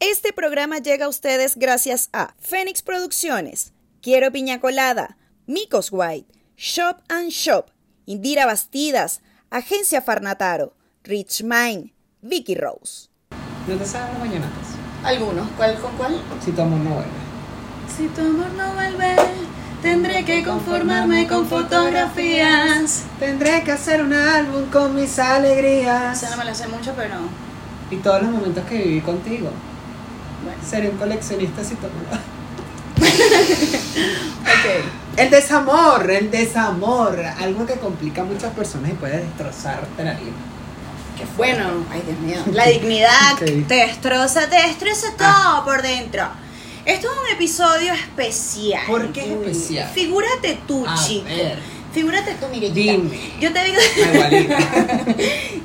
Este programa llega a ustedes gracias a Fénix Producciones, Quiero Piña Colada, Micos White, Shop and Shop, Indira Bastidas, Agencia Farnataro, Rich Mind, Vicky Rose. ¿No te sabes las mañanatas? Algunos. ¿Cuál con cuál? Si tu amor no vuelve. Si tu amor no vuelve, tendré que conformarme con fotografías. Tendré que hacer un álbum con mis alegrías. Esa no me la sé mucho, pero Y todos los momentos que viví contigo. bueno. Seré un coleccionista si tu amor. Ok. El desamor, el desamor. Algo que complica a muchas personas y puede destrozarte la vida. Qué bueno, ay Dios mío. La dignidad te destroza, te destroza todo Ah. por dentro. Esto es un episodio especial. ¿Por qué es especial? Figúrate tú, A chico. ver. Figúrate tú. Dime. Yo te digo.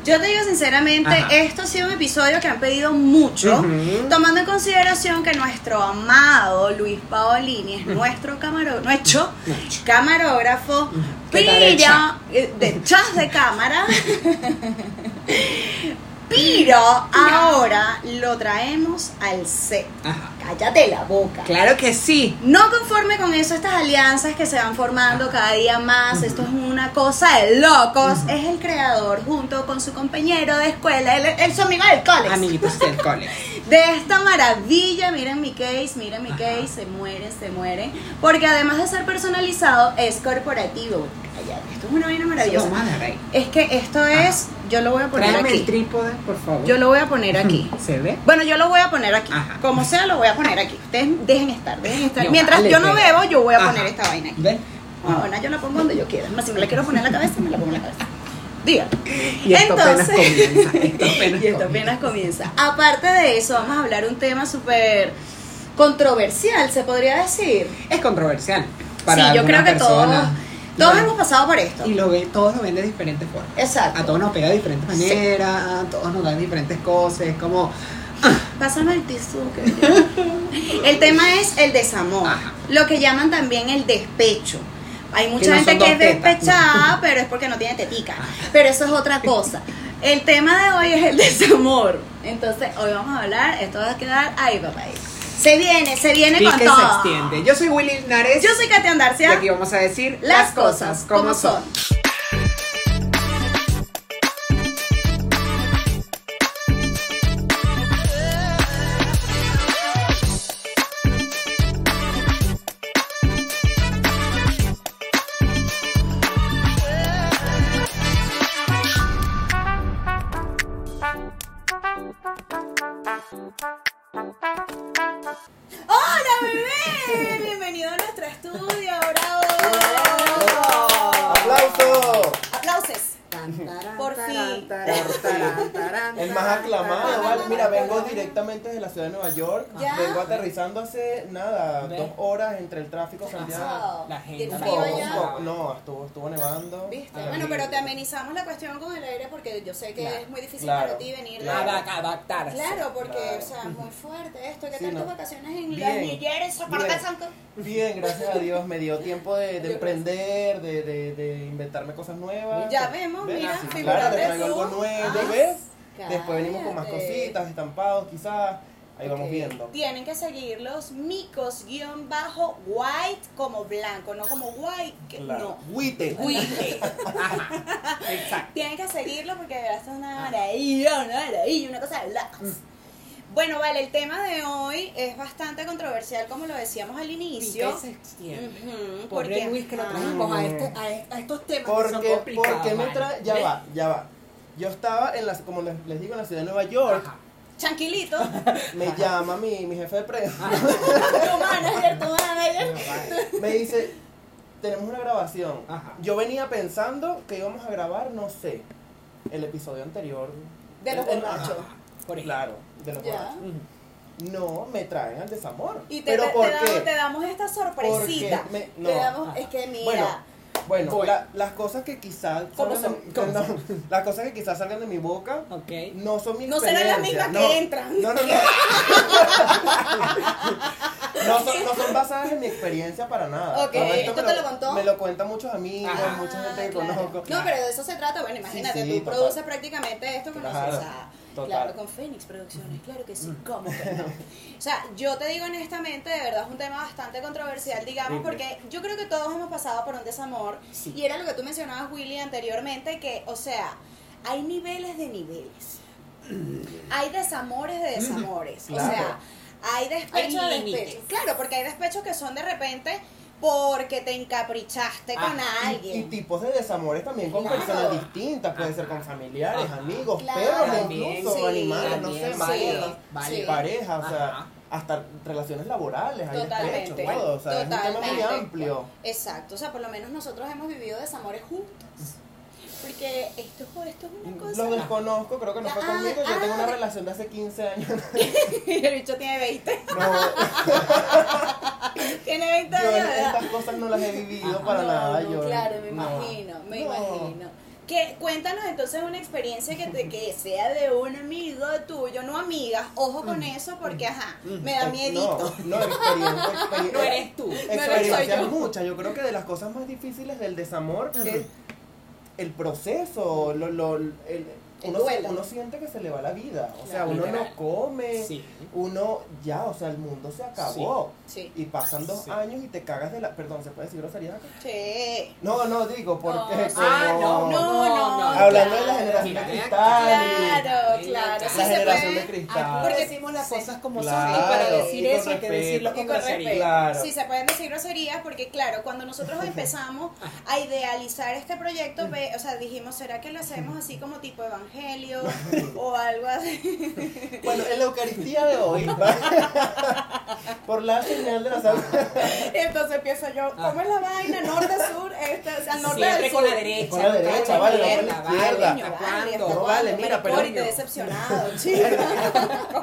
Yo te digo sinceramente, Ajá. esto ha sido un episodio que han pedido mucho, tomando en consideración que nuestro amado Luis Paolini es nuestro camarógrafo, nuestro camarógrafo, ¿Qué tal el pero chat? eh, detrás de cámara. Pero ahora lo traemos al set. Ajá. Cállate la boca. Claro que sí. No conforme con eso, estas alianzas que se van formando cada día más, esto es una cosa de locos, es el creador junto con su compañero de escuela, el, el su amigo del college, Amiguitos del cole. de esta maravilla, miren mi case, miren mi case, se mueren, se mueren, porque además de ser personalizado, es corporativo. Esto es una vaina maravillosa. Es que esto es, yo lo voy a poner Tráeme el aquí, trípode, por favor. yo lo voy a poner aquí. ¿Se ve? Bueno, yo lo voy a poner aquí. Ajá. Como sea, lo voy a poner aquí. Ustedes dejen estar, dejen estar. Yo, Mientras yo no bebo, yo voy a Ajá. poner esta vaina aquí. Ah, bueno, yo la pongo donde yo quiera. Más si me la quiero poner en la cabeza, me la pongo en la cabeza. Diga. Y esto apenas Entonces- comienza. Esto apenas y esto comienza. apenas comienza. Aparte de eso, vamos a hablar un tema súper controversial, se podría decir. Es controversial. sí, Para yo creo que todos, personas. Todos hemos pasado por esto. Y lo ve, todos lo ven de diferentes formas. Exacto. A todos nos pega de diferentes Sí. maneras, a todos nos dan diferentes cosas. Es como. Pásame el tisú. el tema es el desamor, Ajá. lo que llaman también el despecho. Hay mucha Que no gente que es despechada, pero es porque no tiene tetica. Pero eso es otra cosa. El tema de hoy es el desamor. Entonces, hoy vamos a hablar, esto va a quedar ahí, papá. ahí. Se viene, se viene Y con que todo. se extiende. Yo soy Willy Linares. Yo soy Katia Y Andarcia. aquí vamos a decir Las cosas como son. ¡Hola, Por fin. El más aclamado, ¿vale? Mira, vengo directamente desde la ciudad de Nueva York. Ya. Vengo aterrizando hace nada, Ve. dos horas entre el tráfico Santiago. La gente poco. No, estuvo, estuvo nevando. ¿Viste? Ay, Bueno, pero te amenizamos la cuestión con el aire porque yo sé que Claro. es muy difícil Claro. para ti venir de... Claro. adaptarse. Claro, porque, Claro. o sea, es muy fuerte esto. ¿Qué Sí, tal no. tus vacaciones en Bien, las Nilleres, Zapata bien. Santo? Bien, gracias a Dios me dio tiempo de, de emprender, de, de, de inventarme cosas nuevas. Ya vemos, ¿Ves? Mira, Sí, claro, te traigo algo nuevo, Ah, ¿ves? Después venimos con más cositas, estampados quizás. Ahí vamos Ok. viendo. Tienen que seguirlos micos-white como blanco, no como white, Claro. no. Huite. White. Exacto. Tienen que seguirlo porque de verdad es una maravilla, una maravilla, una cosa de locos. Bueno, vale, el tema de hoy es bastante controversial, como lo decíamos al ¿Y inicio. qué se extiende? Ujú, Por porque- Luis que lo Ah. trajimos a, este, a, a estos temas que son Porque, complicados. porque me trae, ya ¿Ves? va, ya va. Yo estaba en la, como les, digo, en la ciudad de Nueva York. Ajá. Tranquilito, Me llama mi, mi jefe de prensa. tu manager, tu manager. Me dice, tenemos una grabación. Ajá. Yo venía pensando que íbamos a grabar, no sé, el episodio anterior. De los borrachos. ajá, Por ejemplo. Claro, de los borrachos. No, me traen al desamor. Y te, ¿Pero te por damos, qué? te damos esta sorpresita. Me- Te no. damos, es que mira, Bueno, Bueno, la- las cosas que quizás ¿Cómo salgan son? de- ¿Cómo no, las cosas que quizás salgan de mi boca Ok. no son mi No serán las mismas que entran. No, no, no. No son, no son basadas en mi experiencia para nada. Ok, Todo ¿esto me te lo contó? Me lo cuentan muchos amigos, Ajá. mucha gente que Ah, claro. conozco. No, pero de eso se trata. Bueno, imagínate, Sí, sí, tú total. produces prácticamente esto con Claro, nosotros. O sea, total. claro, con Phoenix Producciones, claro que sí, ¿cómo que no? O sea, yo te digo honestamente, de verdad es un tema bastante controversial, digamos, Sí, porque yo creo que todos hemos pasado por un desamor. Sí. Y era lo que tú mencionabas, Willy, anteriormente, que, o sea, hay niveles de niveles. Hay desamores de desamores. O sea, hay despechos Hay de límites. despechos. Claro, porque hay despechos que son de repente porque te encaprichaste con Ajá. Y, alguien. y tipos de desamores también con Claro. personas distintas, puede ser con familiares, Ajá. amigos, Claro. perros También, incluso, sí, animales, no sé, válido. parejas, o sea, hasta relaciones laborales, hay despechos, todo, o sea, es un tema muy amplio. Exacto, o sea, por lo menos nosotros hemos vivido desamores juntos. Porque esto, esto es una cosa. Lo desconozco, creo que no fue Ah, conmigo, yo tengo una ah. relación de hace 15 años. el bicho tiene 20. No, Tiene 20 yo años. edad. estas cosas no las he vivido Ajá. para No, nada. no, yo, claro, me no. imagino, me No. imagino. Que, cuéntanos entonces una experiencia que, te, que sea de un amigo tuyo, no amigas, ojo con eso porque, ajá, me da Eh, miedito. No, no, experiencia, experiencia. No eres tú. Experiencias yo. muchas. Yo creo que de las cosas más difíciles del desamor es el proceso, lo, lo, el- uno, uno siente que se le va la vida. O sea, uno no come, Sí. uno ya, o sea, el mundo se acabó. Sí. Y pasan dos Sí. años y te cagas de la. Perdón, ¿se puede decir grosería acá? Sí. No, no, digo, porque. No, como- Ah, no, No, no, Hablando de la generación de cristal. Claro, claro. la Sí la se generación puede. de cristal. Aquí Porque- decimos las cosas como son. Claro, Y para decir y eso hay que decirlo respeto. con grosería. respeto. Claro. Sí, se pueden decir groserías porque, claro, cuando nosotros empezamos a idealizar este proyecto, ve- o sea, dijimos, ¿será que lo hacemos así como tipo evangelio o algo así? Bueno, en la Eucaristía de hoy, por la señal de la sal. Entonces empiezo yo, ¿cómo es la vaina? Norte, sur, este, o sea, norte Siempre del con sur. la derecha. Con la derecha, vale, no la con la izquierda, izquierda. vale, ¿hasta Vale, cuándo? No, vale, mira, pero- Maricón, y te decepcionado, chica.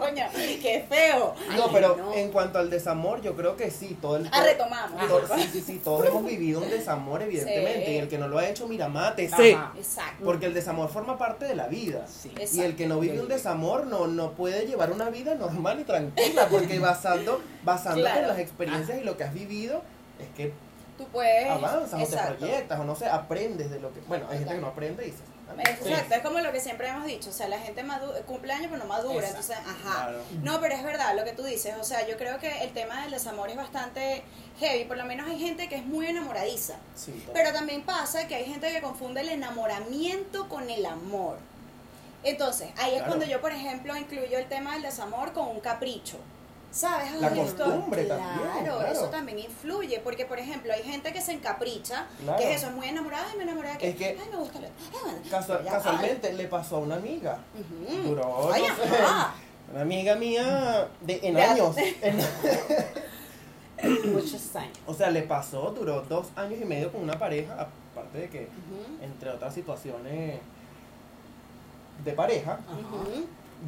Coño, qué feo. No, Ay, pero no. en cuanto al desamor, yo creo que sí, todo el. Ah, retomamos. todo- sí, sí, sí, todos hemos vivido un desamor, evidentemente. Sí. Y el que no lo ha hecho, mira, mátese. Ajá. Exacto. Porque el desamor forma parte de la vida. Sí. Y el que no vive un desamor no, no puede llevar una vida normal y tranquila, porque basando, basándote Claro. en las experiencias y lo que has vivido, es que Tú puedes. avanzas o te Exacto. proyectas o no sé, aprendes de lo que. Bueno, hay gente que no aprende y dices. "Ah, Exacto, es como lo que siempre hemos dicho, o sea, la gente cumple años pero no madura, Exacto. entonces, ajá. Claro. No, pero es verdad lo que tú dices, o sea, yo creo que el tema del desamor es bastante heavy, por lo menos hay gente que es muy enamoradiza, Sí, pero también pasa que hay gente que confunde el enamoramiento con el amor. Entonces, ahí es cuando yo, por ejemplo, incluyo el tema del desamor con un capricho. ¿Sabes? La costumbre claro, también, claro. eso también influye, porque por ejemplo hay gente que se encapricha, Claro. que es eso, es muy enamorada y me enamoré de que, Es que- ay, me gusta, Casual- ya, casualmente le pasó a una amiga. Duró, Ay, no sé, una amiga mía de, en años. en- Muchos años. o sea, le pasó, duró dos años y medio con una pareja, aparte de que, entre otras situaciones de pareja,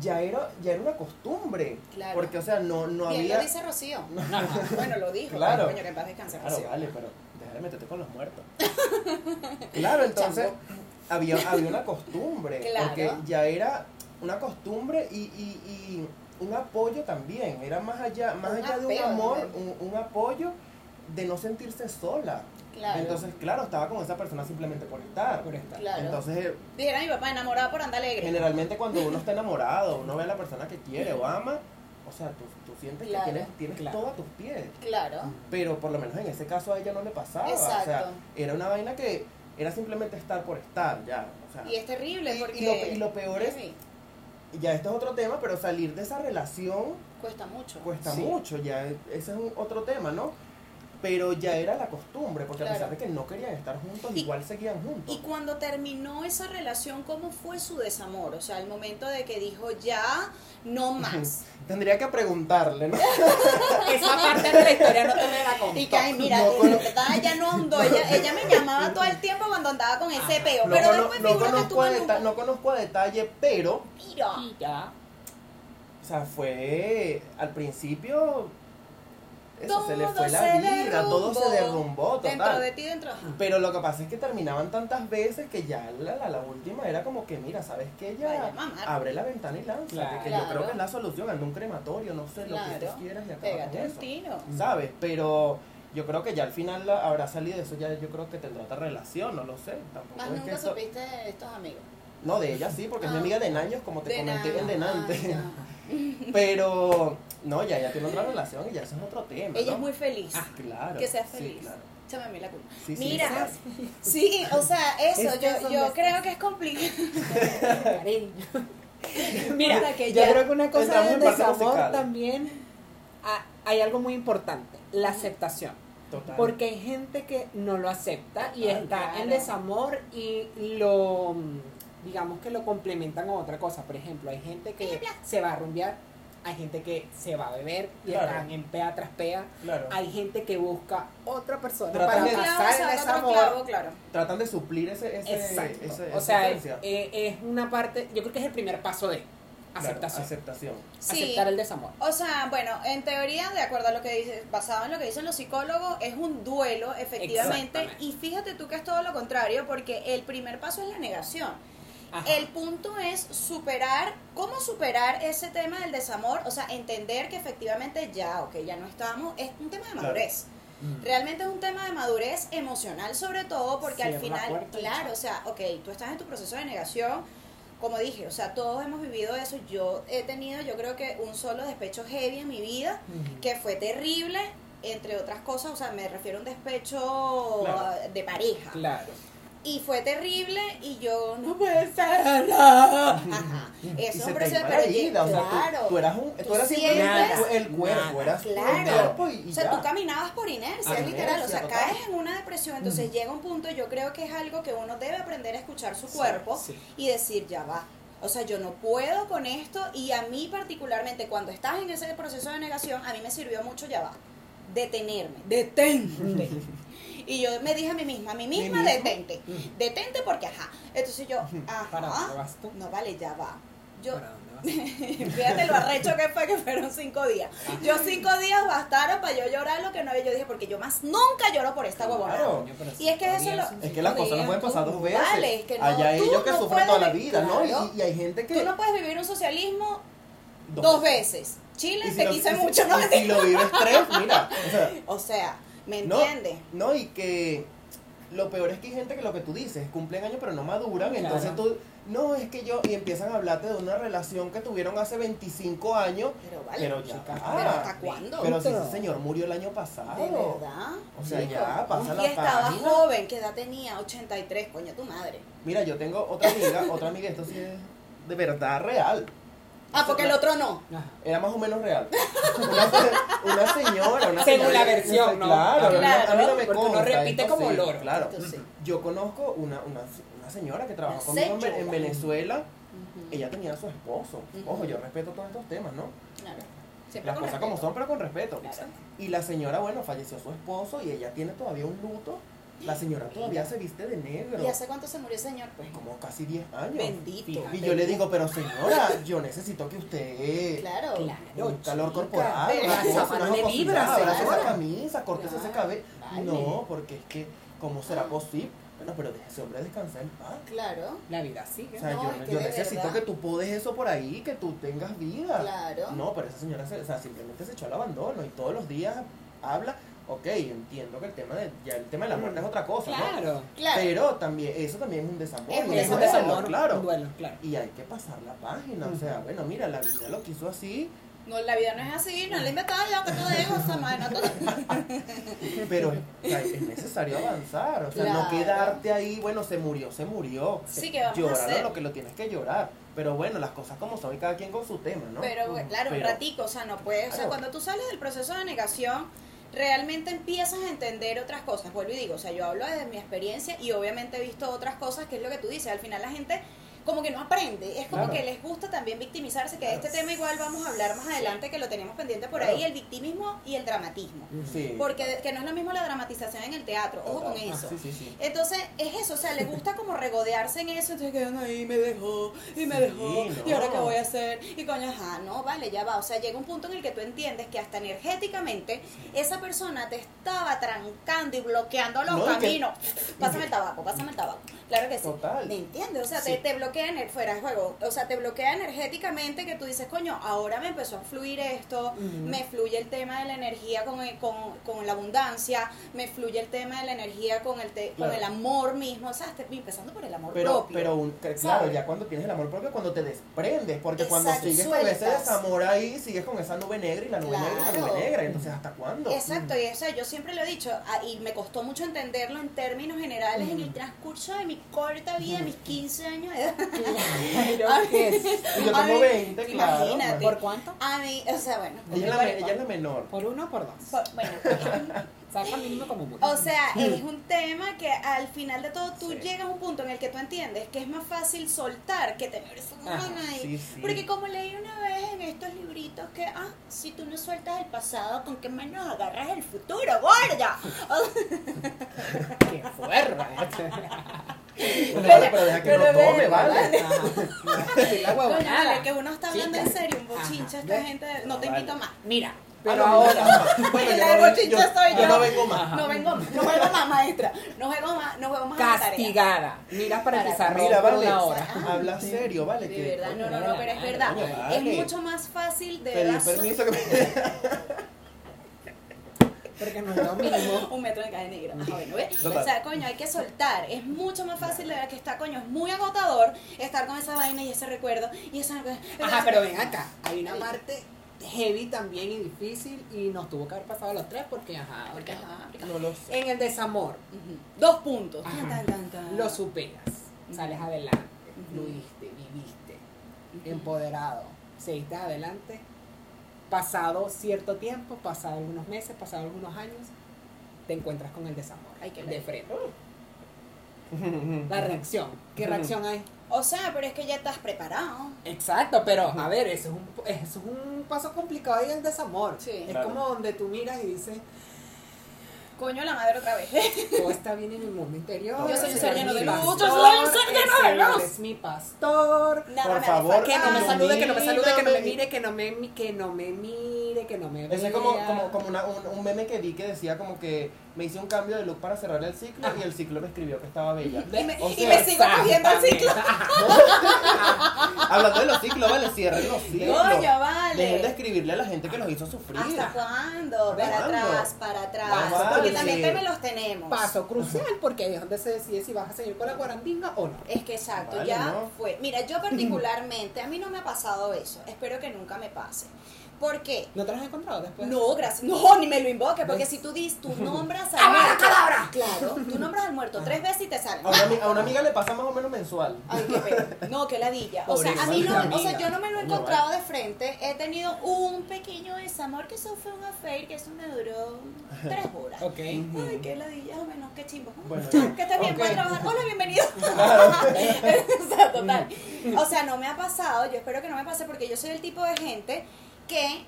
ya era, ya era una costumbre. Claro. Porque, o sea, no, no Bien había. lo dice Rocío. Ajá. Bueno, lo dijo. Claro. Coño, que en paz descanse Claro, Rocío. vale, pero deja de meterte con los muertos. claro, entonces había, había una costumbre. Claro. Porque ya era una costumbre y, y, y un apoyo también. Era más allá, más Un allá de un amor, un, un apoyo de no sentirse sola. Claro. Entonces, claro, estaba con esa persona simplemente por estar. Por estar. Claro. Entonces, Dijera mi papá, enamorada por andar alegre. generalmente cuando uno está enamorado, uno ve a la persona que quiere o ama, o sea, tú, tú sientes Claro. que tienes, tienes Claro. todo a tus pies. Claro. Pero por lo menos en ese caso a ella no le pasaba. O sea, Exacto. era una vaina que era simplemente estar por estar, ya. O sea, Y es terrible y porque. lo- y lo peor es- Sí, ya esto es otro tema, pero salir de esa relación Cuesta mucho. cuesta Sí. mucho, ya ese es un otro tema, ¿no? Pero ya era la costumbre, porque Claro. a pesar de que no querían estar juntos, Y- igual seguían juntos. Y cuando terminó esa relación, ¿cómo fue su desamor? O sea, el momento de que dijo ya, no más. Tendría que preguntarle, ¿no? Esa parte de la historia no te me la contó. Y que, ay, mira, No de con- lo que estaba ya no andó. Ella, ella me llamaba todo el tiempo cuando andaba con ese Ajá. peo. No, pero cono- después no que conozco deta- un... no conozco a detalle, pero, Mira. Y ya. o sea, fue al principio eso se le Todo fue la vida, todo se derrumbó, total. Dentro de ti, dentro. ajá. Pero lo que pasa es que terminaban tantas veces que ya la, la, la última era como que, mira, ¿sabes qué? Ya abre la ventana y lánzate, Claro. que yo creo que es la solución, anda un crematorio, no sé, lo que tú quieras y acaba con un eso. tiro. ¿Sabes? Pero yo creo que ya al final la- habrá salido eso, ya yo creo que tendrá otra relación, no lo sé. Tampoco Más es que nunca esto- supiste de estos amigos. No, de ella sí, porque es mi Ah. amiga de años, como te De comenté en Denante. Ya. Pero, no, ya ella tiene otra relación y ya eso es otro tema. Ella ¿no? es muy feliz. Ah, claro. que sea sí, feliz. claro. Échame a mí la culpa. Sí, sí, Mira, sí, o sea, eso, Es yo, yo creo que es complicado. Cariño. Mira, Para que yo ya- creo que una cosa del desamor musical. también ah, hay algo muy importante, la aceptación. Total. Porque hay gente que no lo acepta y Total, está en desamor y lo, digamos que lo complementan con otra cosa. Por ejemplo, hay gente que se va a rumbear, hay gente que se va a beber y Claro. están en pea tras pea. Claro. Hay gente que busca otra persona Tratan para pasar otro desamor. clavo, claro. Tratan de suplir ese, ese, Exacto. ese- o sea, es, eh, es una parte, yo creo que es el primer paso de Claro, aceptación. aceptación. Sí. Aceptar el desamor. O sea, bueno, en teoría, de acuerdo a lo que dice, basado en lo que dicen los psicólogos, es un duelo, efectivamente. Y fíjate tú que es todo lo contrario, porque el primer paso es la negación. Ajá. El punto es superar, ¿cómo superar ese tema del desamor? O sea, entender que efectivamente ya, ok, ya no estamos, es un tema de Claro. madurez. Realmente es un tema de madurez emocional sobre todo, porque al Cierra final, claro, o sea, ok, tú estás en tu proceso de negación, como dije, o sea, todos hemos vivido eso, yo he tenido, yo creo que un solo despecho heavy en mi vida, que fue terrible, entre otras cosas, o sea, me refiero a un despecho Claro. de pareja. Claro. Y fue terrible y yo no puede ser. Ajá. Eso es un proceso, pero o sea, claro. tú, eras un, tú, Tú eras simplemente el cuerpo, el Claro. cuerpo y, y o sea, ya. tú caminabas por inercia, es literal. O sea, total. caes en una depresión. Entonces llega un punto, yo creo que es algo que uno debe aprender a escuchar su cuerpo sí. y decir, ya va. O sea, yo no puedo con esto. Y a mí, particularmente, cuando estás en ese proceso de negación, a mí me sirvió mucho, ya va. Detenerme. Detente. Y yo me dije a mí misma, a mí misma, detente. Detente porque, ajá. Entonces yo, ¿Para dónde ajá. vas tú? No vale, ya va. Yo, ¿Para dónde vas? Fíjate lo arrecho que fue que fueron cinco días. Yo cinco días bastaron para yo llorar lo que no había. Yo dije, porque yo más nunca lloro por esta huevona. Claro. Y es que eso lo- Es que las cosas no pueden pasar dos veces. Vale, es que no, Allá tú ellos que no sufren toda la vida, ¿no? Y, y hay gente que... Tú no puedes vivir un socialismo dos, veces. Chile si te lo- quise si- mucho, ¿no? y si lo vives tres, mira. O sea, O sea, ¿me no, entiendes? no, y que lo peor es que hay gente que lo que tú dices, cumplen años pero no maduran, Claro. entonces tú, no, es que yo, y empiezan a hablarte de una relación que tuvieron hace 25 años, Pero vale. pero ya, chica. ¿Pero hasta cuándo? Pero si ese señor murió el año pasado. ¿De verdad? O sea, ya, pasa Y la estaba página. joven, ¿qué edad tenía? 83, coño, tu madre. Mira, yo tengo otra amiga, otra amiga, esto sí es de verdad real. Ah, porque el otro no. Era más o menos real. Una, una señora, una Según señora- la versión, ¿no? Claro, a mí no- Claro, a mí no me consta, repite esto como sí, loro. Claro. Esto sí. Yo conozco una, una, una señora que trabajó conmigo en, en. Venezuela. Ella tenía a su esposo. Ojo, yo respeto todos estos temas, ¿no? Claro. Siempre Las cosas como son, pero con respeto. Claro. Y la señora, bueno, falleció su esposo y ella tiene todavía un luto. La señora todavía se viste de negro. ¿Y hace cuánto se murió el señor? Pues Como casi 10 años. bendito. Fíjate. Y yo le digo, pero señora, yo necesito que usted Claro. Claro. un calor chica. corporal, Pero jocosidad, vibra, abrace esa camisa, córtese ese Claro. cabello. Vale. No, porque es que, ¿cómo será posible? Bueno, pero deje ese hombre descansar en paz. Claro. La vida sigue. O sea, No, yo, es que yo de necesito verdad. que tú podes eso por ahí, que tú tengas vida. Claro. No, pero esa señora se, o sea, simplemente se echó al abandono y todos los días habla. Ok, entiendo que el tema de, ya el tema de la muerte es otra cosa, ¿no? Claro. Claro. Pero también, eso también es un desamor. Es un y Es un duelo, desamor, claro. un duelo, claro. Y hay que pasar la página, o sea, bueno, mira, la vida lo quiso así, No, la vida no es así, no he inventado yo, que no te- pero o sea, es necesario avanzar, o sea, no Claro. quedarte ahí, bueno, se murió, se murió. Sí, que vamos a Llorar hacer. lo que lo tienes que llorar. Pero bueno, las cosas como son y cada quien con su tema, ¿no? Pero bueno, claro, un Pero- ratico, o sea, no puedes, o sea, Claro. cuando tú sales del proceso de negación, realmente empiezas a entender otras cosas. Vuelvo y digo, o sea, yo hablo desde mi experiencia y obviamente he visto otras cosas, que es lo que tú dices, al final la gente como que no aprende. Es como Claro. que les gusta también victimizarse, que de Claro. este tema igual vamos a hablar más adelante, que lo tenemos pendiente por Claro. ahí, el victimismo y el dramatismo. Sí. Porque que no es lo mismo la dramatización en el teatro, ojo con Ah, eso. Sí, sí, sí. Entonces, es eso, o sea, les gusta como regodearse en eso, entonces quedan ahí, me dejó, y me dejó, no. y ahora qué voy a hacer, y coño, ajá, no, vale, ya va, o sea, llega un punto en el que tú entiendes que hasta energéticamente esa persona te estaba trancando y bloqueando los No, y que- caminos. Pásame el tabaco, pásame el tabaco. Claro que sí. Total. ¿Me entiendes? O sea, Sí. te, te bloquea ener- fuera de juego, o sea, te bloquea energéticamente que tú dices, coño, ahora me empezó a fluir esto, me fluye el tema de la energía con, el- con, con la abundancia, me fluye el tema de la energía con el, te- con el amor mismo, o sea, estoy empezando por el amor Pero, propio. pero un- claro, ¿sabes? ya cuando tienes el amor propio, cuando te desprendes, porque cuando sigues con ese sueltas. desamor ahí, sigues con esa nube negra y la nube negra y la nube negra, entonces ¿hasta cuándo? Exacto, y eso yo siempre lo he dicho, ah, y me costó mucho entenderlo en términos generales en el transcurso de mi corta vida, mis 15 años de edad. Claro que sí. Y yo mí, 20, claro. imagínate. ¿Por cuánto? A mí, o sea, bueno. Ella es, la, por- me- ella es la menor. ¿Por uno o por dos? por- bueno, Saca mínimo como mucho. O sea, es un tema que al final de todo tú Sí. llegas a un punto en el que tú entiendes que es más fácil soltar que tener esa ahí. sí, sí. Porque como leí una vez en estos libritos que, ah, si tú no sueltas el pasado, ¿con qué manos agarras el futuro, gorda? ¡Qué fuerte! Pero, vale, pero deja que no tome, ¿vale? Ajá. Sí, la Coño, huevonada. vale, que uno está hablando Chica. en serio, un bochincha, Ajá. esta ¿Ves? gente, no te Vale. invito más. Mira, pero no, ahora... Bueno, yo no, vengo- soy yo yo. no vengo más. No vengo, no más, maestra. No juego más, no juego más. Castigada. Mira para pizarrón Mira, vale, una hora. habla serio, vale. De que- verdad, no, coño, no, no, pero es verdad. Coño, vale. Es mucho más fácil de verdad. permiso que me... Porque no es lo mismo. un metro de caja negra. Ajá, bueno, ¿ves? O sea, coño, hay que soltar. Es mucho más fácil de ver que está, coño, es muy agotador estar con esa vaina y ese recuerdo y esa Ajá, pero ven acá. Hay una parte heavy también y difícil y nos tuvo que haber pasado a los tres porque, ajá, Porque, ajá, porque- No lo sé. en el desamor. Dos puntos. Ajá. Tan, tan, tan. lo superas, sales adelante, Ujú. fluiste, viviste, empoderado, seguiste adelante, pasado cierto tiempo, pasado algunos meses, pasado algunos años, te encuentras con el desamor, Ay, de frente. La reacción, ¿qué reacción hay? O sea, pero es que ya estás preparado. Exacto, pero a ver, eso es un, eso es un paso complicado ahí el desamor. Sí. es Claro. como donde tú miras y dices, Coño, la madre otra vez. todo está bien en mi mundo interior. Yo soy un el ser lleno de es mi luz, yo pastor, soy un ser lleno de el luz. Es mi pastor. Nada Por me favor, Que no me salude, que no me salude, que no me mire, que no me, que no me mire, que no me vea. Ese es como, como, como una- un, un meme que vi que decía como que me hice un cambio de look para cerrar el ciclo y el ciclo me escribió que estaba bella. Y me, O y sea, me sigo cogiendo el ciclo. Hablando de los ciclos, vale, cierren los ciclos. Coño, vale. Dejen de escribirle a la gente que los hizo sufrir. ¿Hasta cuándo? Para ¿Cuándo? atrás, para atrás. Ah, vale. Porque también me los tenemos. Paso crucial, porque ahí es donde se decide si vas a seguir con la guarandinga o no. Es que exacto, Vale, ya ¿no? fue. Mira, yo particularmente, a mí no me ha pasado eso. Espero que nunca me pase. ¿Por qué? ¿No te los has encontrado después? No, gracias. No, ni me lo invoque, porque si tú dices, tú nombras al muerto. Claro, tú nombras al muerto tres veces y te sale. A una, ami- a una amiga le pasa más o menos mensual. Ay, qué pena. No, qué ladilla. O sea, a mí no, o sea, yo no me lo he encontrado de frente. He tenido un pequeño desamor que eso fue un affair, que eso me duró tres horas. Ok. Ay, qué ladilla, o menos, qué chimbo. Bueno, que ok. puedes trabajar. Hola, bienvenido. o sea, total. O sea, no me ha pasado, yo espero que no me pase porque yo soy el tipo de gente que,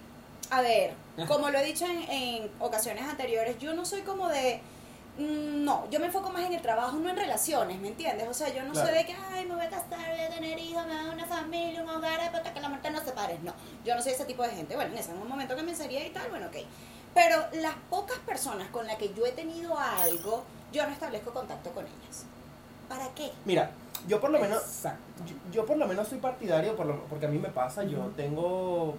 a ver, como lo he dicho en, en ocasiones anteriores, yo no soy como de... mm, No, yo me enfoco más en el trabajo, no en relaciones, ¿me entiendes? O sea, yo no Claro. soy de que, ay, me voy a casar, voy a tener hijos, me voy a dar una familia, un hogar, hasta que la muerte nos separe. No, yo no soy ese tipo de gente. Bueno, en ese momento que me sería y tal, bueno, ok. Pero las pocas personas con las que yo he tenido algo, yo no establezco contacto con ellas. ¿Para qué? Mira, yo por lo menos, yo por lo menos soy partidario, por lo- porque a mí me pasa, yo tengo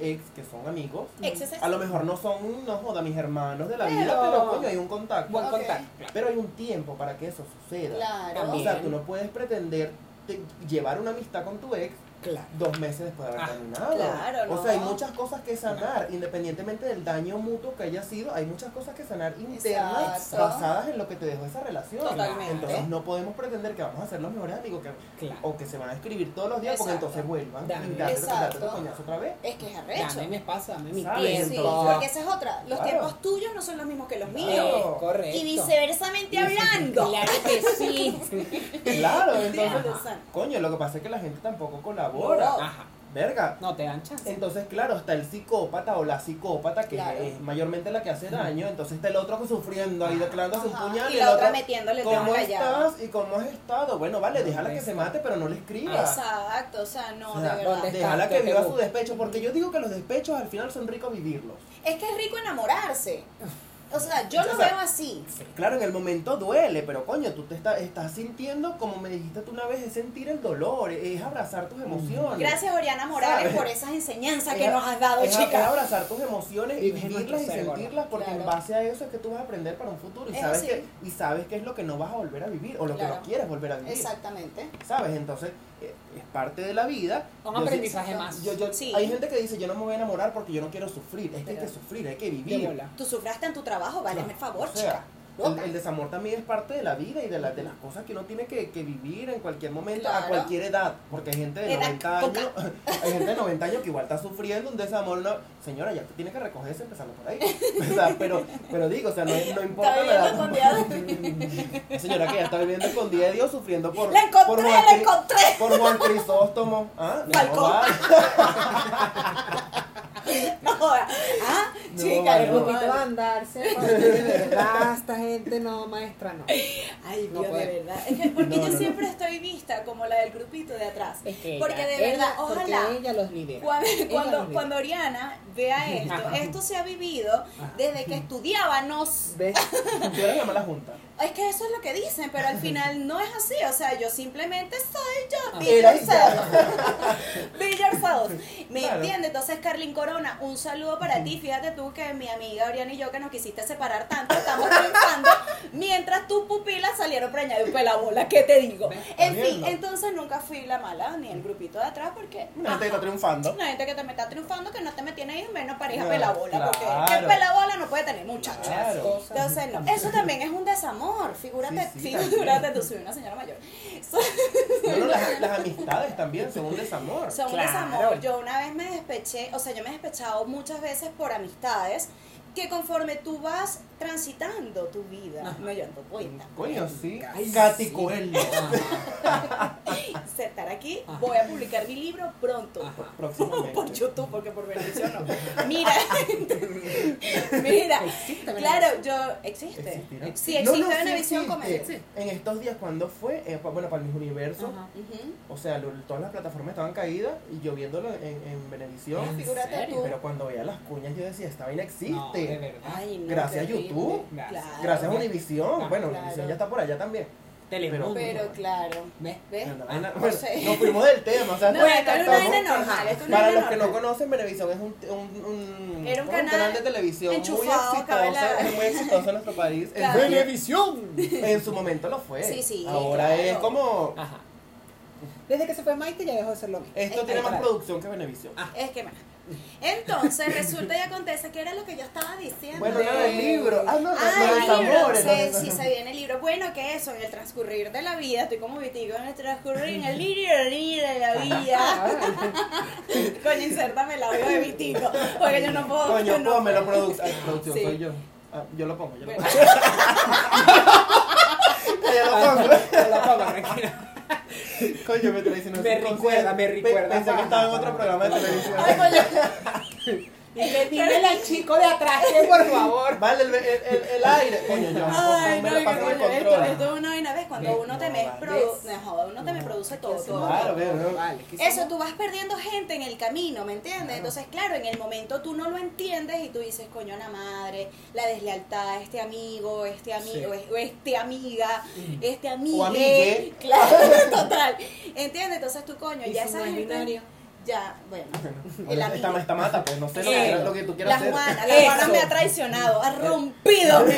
ex que son amigos. Exes A lo mejor no son, no joda, mis hermanos de la vida, Pero- coño, hay un contacto. Buen contacto. claro. Pero hay un tiempo para que eso suceda. Claro. También. O sea, tú no puedes pretender te- llevar una amistad con tu ex Claro. dos meses después de haber Ah, terminado. claro, O sea, hay no. muchas cosas que sanar, independientemente del daño mutuo que haya sido, hay muchas cosas que sanar internas Exacto. basadas en lo que te dejó esa relación. Totalmente. Entonces no podemos pretender que vamos a ser los mejores amigos que, Claro. o que se van a escribir todos los días porque entonces vuelvan Dame. y darte, Exacto. darte el coñazo otra vez. Es que es arrecho. a mí me pasa, a mí mi ¿Sabes? tiempo. Sí, porque esa es otra. Los Claro. tiempos tuyos no son los mismos que los míos. Claro. Correcto. Y viceversamente hablando. Claro que sí. Claro, entonces, coño, lo que pasa es que la gente tampoco colabora. No. Ajá. Verga. No te dan chance. Entonces, claro, está el psicópata o la psicópata, que Claro. es mayormente la que hace daño. Entonces está el otro que sufriendo ahí, declarándose un Ajá. puñal. Y la otra metiéndole ¿Cómo callado. estás? ¿Y cómo has estado? Bueno, vale, déjala que se mate, pero no le escriba. Exacto, o sea, no, O sea, de verdad. ¿dónde Déjala que ¿Qué te viva su despecho, porque yo digo que los despechos al final son ricos vivirlos. Es que es rico enamorarse. O sea, yo O lo sea, veo así. Claro, en el momento duele, pero coño, tú te está- estás sintiendo, como me dijiste tú una vez, es sentir el dolor, es abrazar tus emociones. Gracias, Oriana Morales, ¿Sabes? por esas enseñanzas que Es- nos has dado, es, es chicas. abrazar tus emociones y vivirlas y sentirlas porque en base a eso es que tú vas a aprender para un futuro y Es sabes que y sabes qué es lo que no vas a volver a vivir o lo que no quieres volver a vivir. Exactamente. ¿Sabes? Entonces, es parte de la vida. Un Yo sí- aprendizaje más. yo- yo- Sí. Hay gente que dice, yo no me voy a enamorar porque yo no quiero sufrir. Es que hay que sufrir, hay que vivir. Tú sufraste en tu trabajo, váleme el favor, O sea, chica. El, desamor también es parte de la vida y de, la- de las cosas que uno tiene que, que vivir en cualquier momento, a cualquier edad. Porque hay gente de Edad 90 coca. años, hay gente de 90 años que igual está sufriendo un desamor. No, señora, ya tiene que recogerse empezando por ahí. O sea, pero, pero digo, o sea, no, no importa la edad. Señora que ya está viviendo escondida de Dios sufriendo por, La encontré, por, la Cri- encontré. por Juan Crisóstomo. ¿Ah? No. No. Ah, No, chica. El vale. va a andarse. De verdad, esta gente no, maestra, no. Ay, No Dios, de verdad. Es que porque No, yo no, no. siempre estoy vista como la del grupito de atrás. Es que porque ella- de verdad, ella- ojalá. ella los lidera. Cuando, Ella cuando, los lidera. cuando Oriana vea esto, Ajá. esto se ha vivido desde que estudiábamos. ¿Ves? Tú eres la mala junta. Es que eso es lo que dicen, pero al final no es así. O sea, yo simplemente soy yo. Be Era yourself. Be yourself. ¿Me Claro. entiendes? Entonces, Carlin Corona, un saludo para ti. Fíjate tú que mi amiga Oriana y yo, que nos quisiste separar tanto, estamos triunfando mientras tus pupilas salieron preñadas de un pelabola. ¿Qué te digo? En fin, entonces nunca fui la mala ni el grupito de atrás porque. Una gente que está triunfando. Una gente que te me está triunfando, que no te me tiene ahí menos pareja Claro, pelabola. Porque. ¿qué pelabola no puede tener muchachos? Claro. Entonces, no. Eso también es un desamor. Figúrate, Sí, sí, figúrate también. tú, soy una señora mayor. No, no, las, las amistades también son un desamor. Son un desamor. Yo una vez me despeché, o sea, yo me he despechado muchas veces por amistades que conforme tú vas transitando tu vida, Ajá. me dando cuenta. Coño, sí. Sí. Coelho. Estar aquí, Ajá. voy a publicar mi libro pronto. Próximamente. Por YouTube, porque por bendición no. Mira, mira, claro, yo, existe. ¿Existirá? Sí, No, existe no, sí Venevisión existe. Comedia. En estos días, cuando fue? Eh, bueno, para mis universos. Ajá. Ujú. O sea, lo- todas las plataformas estaban caídas y yo viéndolo en, en Venevisión. Pero cuando veía las cuñas, yo decía, esta vaina existe. No, de verdad. Ay, no, Gracias a terrible. YouTube. Gracias. Claro. Gracias a Univisión. Ah, bueno, claro. Univisión ya está por allá también. Telemundo. Pero claro, ¿Ves? ¿ves? No bueno, sé. nos fuimos del tema. O sea, No, fue- esto es una vaina normal, esto Para los que no conocen, Venevisión es un, un, un, Era un como canal de televisión muy exitoso, es muy exitoso en nuestro país. Claro. Venevisión. En su momento lo fue. Sí, sí, Ahora claro. es como. Ajá. Desde que se fue Maite ya dejó de ser lo mismo. Esto Es tiene más producción que Venevisión. Ah. Es que más. Entonces resulta y acontece que era lo que yo estaba diciendo. Bueno, nada del libro. Ah, no, Ah, no, el libro, amores. sí, los- sí, se viene el libro. Bueno, que eso, en el transcurrir de la vida, estoy como vitigo, en el transcurrir, en el libro de la vida. Coño, insértame el audio de vitigo, porque yo no puedo. Coño, no pónmelo, producción, Sí. soy yo. Ah, yo lo pongo, yo lo Bueno. pongo. yo lo pongo. Pongo, tranquila. Coño, me traicionó. Me recuerda, me recuerda. Pensé que estaba en otro programa de televisión. Ay, coño. Y que dímele al chico de atrás que por favor. Vale, el, el, el, el aire. Coño, yo Ay, me no, coño, esto, esto es una vaina, ¿ves? Cuando uno te no, me produce, no, joda, uno te me produce todo. Claro, veo, veo. Vale, ¿qué Eso, tú vas perdiendo gente en el camino, ¿me entiendes? Entonces, claro, en el momento tú no lo entiendes y tú dices, coño, la madre, la deslealtad, este amigo, este amigo, Sí. o este amiga, este amigo. O amigue. Claro, total. ¿Entiendes? Entonces tú, coño, ¿Y ya esa no es gente. Ya, bueno. El esta, esta mata, pues no sé lo que, lo que tú quieras La hacer. Juana, la. Juana me ha traicionado, ha rompido mi.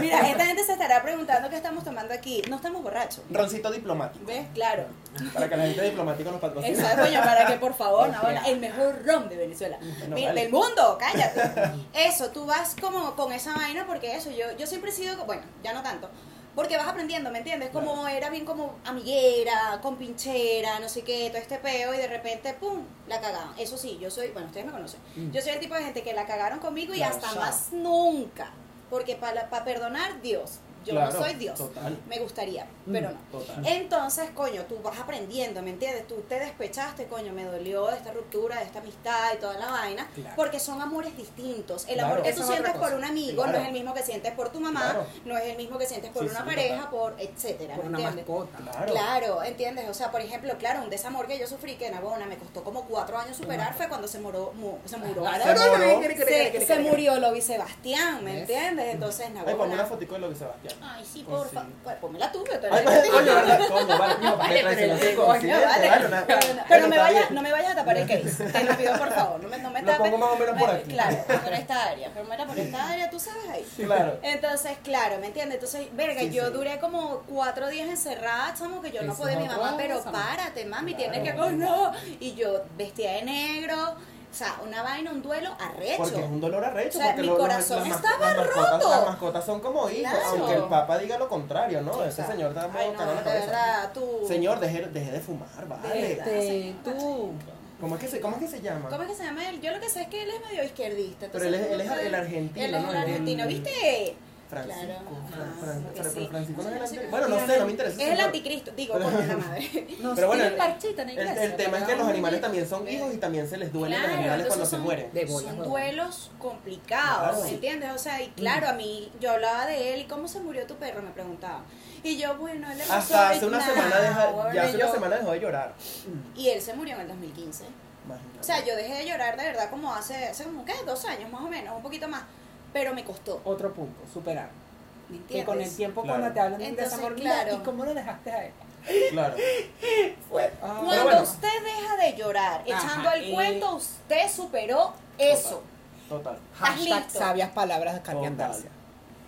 Mira, esta gente se estará preguntando qué estamos tomando aquí. No estamos borrachos. Roncito diplomático. ¿Ves? Claro. Para que la gente diplomática nos patrocine. Exacto, coño, para que por favor, no, bueno, el mejor ron de Venezuela. Vale. Del mundo, cállate. Eso, tú vas como con esa vaina porque eso, yo, yo siempre he sido, bueno, ya no tanto. Porque vas aprendiendo, ¿me entiendes? Como era bien como amiguera, con pinchera, no sé qué, todo este peo y de repente, ¡pum!, la cagaban. Eso sí, yo soy, bueno, ustedes me conocen. Yo soy el tipo de gente que la cagaron conmigo y hasta más nunca. Porque para perdonar, Dios. Yo Claro, no soy Dios. total. Me gustaría, pero no. Total. Entonces, coño, tú vas aprendiendo, ¿me entiendes? Tú te despechaste, coño, me dolió esta ruptura, esta amistad y toda la vaina, Claro. porque son amores distintos. El Claro. amor que tú sientes por un amigo no es el mismo que sientes por tu mamá, no es el mismo que sientes por Sí, una sí, pareja, por etcétera, Por ¿me una entiendes? mascota. Claro. Claro, ¿entiendes? O sea, por ejemplo, claro, un desamor que yo sufrí que en Abona me costó como cuatro años superar fue cuando se murió, se murió, Ah, Se se, se murió Lobi Sebastián, ¿me entiendes? Entonces, en Ay, ponme Abona- una fotico de que Ay, sí, Pues porfa. Pues, pero Ay, pues, coño, ¿verdad? Coño, vale. No, vale, Me pero coño, vale. vale, una- Pero, no me está vayas, bien. no me vayas a tapar el case. Te lo pido por favor. No me, no me Lo tapes. pongo más o menos por aquí. Claro, por esta área. Pero mira, por esta área, tú sabes ahí. Claro. Entonces, claro, ¿me entiendes? Entonces, verga, Sí, yo sí. duré como cuatro días encerrada, chamo, que yo no podía. Mi mamá, pero párate, mami, tienes que. ¡Oh, no! Y yo vestía de negro. O sea, una vaina, un duelo arrecho. Porque es un dolor arrecho. O sea, porque mi lo- corazón las estaba las mascotas, roto. Las mascotas son como hijos, Claro. aunque el papa diga lo contrario, ¿no? O Ese sea, señor está ay, muy no, cagado en la cabeza. verdad, tú. Señor, deje, deje de fumar, vale. Este, tú. ¿Cómo es que se, cómo es que se llama? ¿Cómo es que se llama él? Yo lo que sé es que él es medio izquierdista. Pero él es- él es el argentino, Él es El- argentino, ¿viste? Francisco. Claro. Fran- Ah, Fran- porque Fran- sí. Francisco no es el Bueno, no sé, no me interesa. Es el anticristo, digo, coño la madre. No Pero bueno, el- El, el tema es que los animales también son hijos y también se les duelen los Claro, animales cuando se mueren. Son duelos complicados, Claro. ¿entiendes? O sea, y claro, a mí, yo hablaba de él y cómo se murió tu perro, me preguntaba. Y yo, bueno, él le pasó Hasta hace una nada, semana deja- ya hace yo- una semana dejó de llorar. Y él se murió en el 2015. Imagínate. O sea, yo dejé de llorar de verdad como hace, hace como, ¿qué? Dos años más o menos, un poquito más. Pero me costó, Otro punto, superar. ¿me Que entiendes? con el tiempo Claro. cuando te hablan de un desamor, claro. ¿y cómo lo dejaste a él? Claro. Ah, Cuando bueno. usted deja de llorar echando eh, cuento, usted superó eso. Total. Hashtag listo. sabias palabras de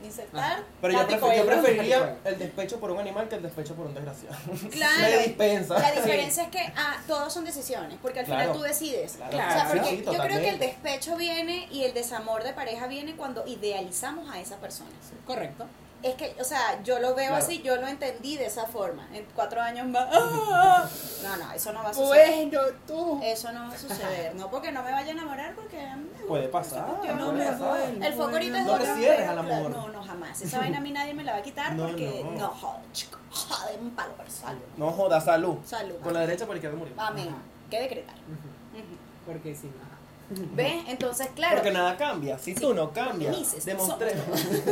Insertar. Pero yo, Coelho. preferiría el despecho por un animal que el despecho por un desgraciado. Claro. Me dispensa. La diferencia es que ah, todos son decisiones, porque al final tú decides. Claro, o sea, claro. porque Sí, yo creo que el despecho viene y el desamor de pareja viene cuando idealizamos a esa persona. Correcto. Es que, o sea, yo lo veo Claro. así, yo lo entendí de esa forma. En cuatro años más. ¡ah! No, no, eso no va a suceder. Bueno, tú. Eso no va a suceder. No porque no me vaya a enamorar, porque Puede pasar, no puede me pasar. duele. El foco ahorita es No cierres al amor. No, no, jamás. Esa vaina a mí nadie me la va a quitar No, porque no. no, joder, chico. Joder, un palo por salud. No joda, salud. Salud. Con la derecha por izquierda murió. Amén. ¿Qué decretar? Porque si no. ¿Ves? Entonces, claro. Porque nada cambia. Si tú no cambias, Mises, demostré.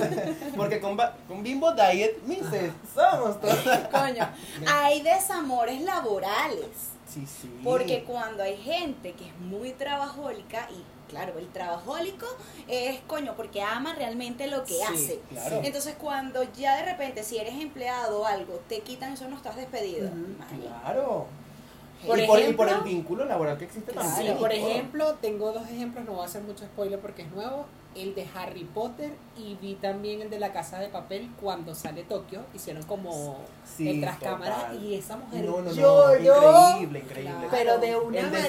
Porque con, con Bimbo Diet, Mises, somos todos. Coño, hay desamores laborales. Sí, sí. Porque cuando hay gente que es muy trabajólica y claro, el trabajólico es coño porque ama realmente lo que Sí, hace. claro. Entonces cuando ya de repente si eres empleado o algo, te quitan eso no estás despedido. Claro. Por y, por, y ejemplo- por el vínculo laboral que existe también. Sí, por ejemplo, tengo dos ejemplos, no voy a hacer mucho spoiler porque es nuevo. El de Harry Potter y vi también el de la casa de papel cuando sale Tokio. Hicieron como Sí, el tras cámaras total. y esa mujer No, no, no. lloró. Increíble, increíble. Claro. Pero de una manera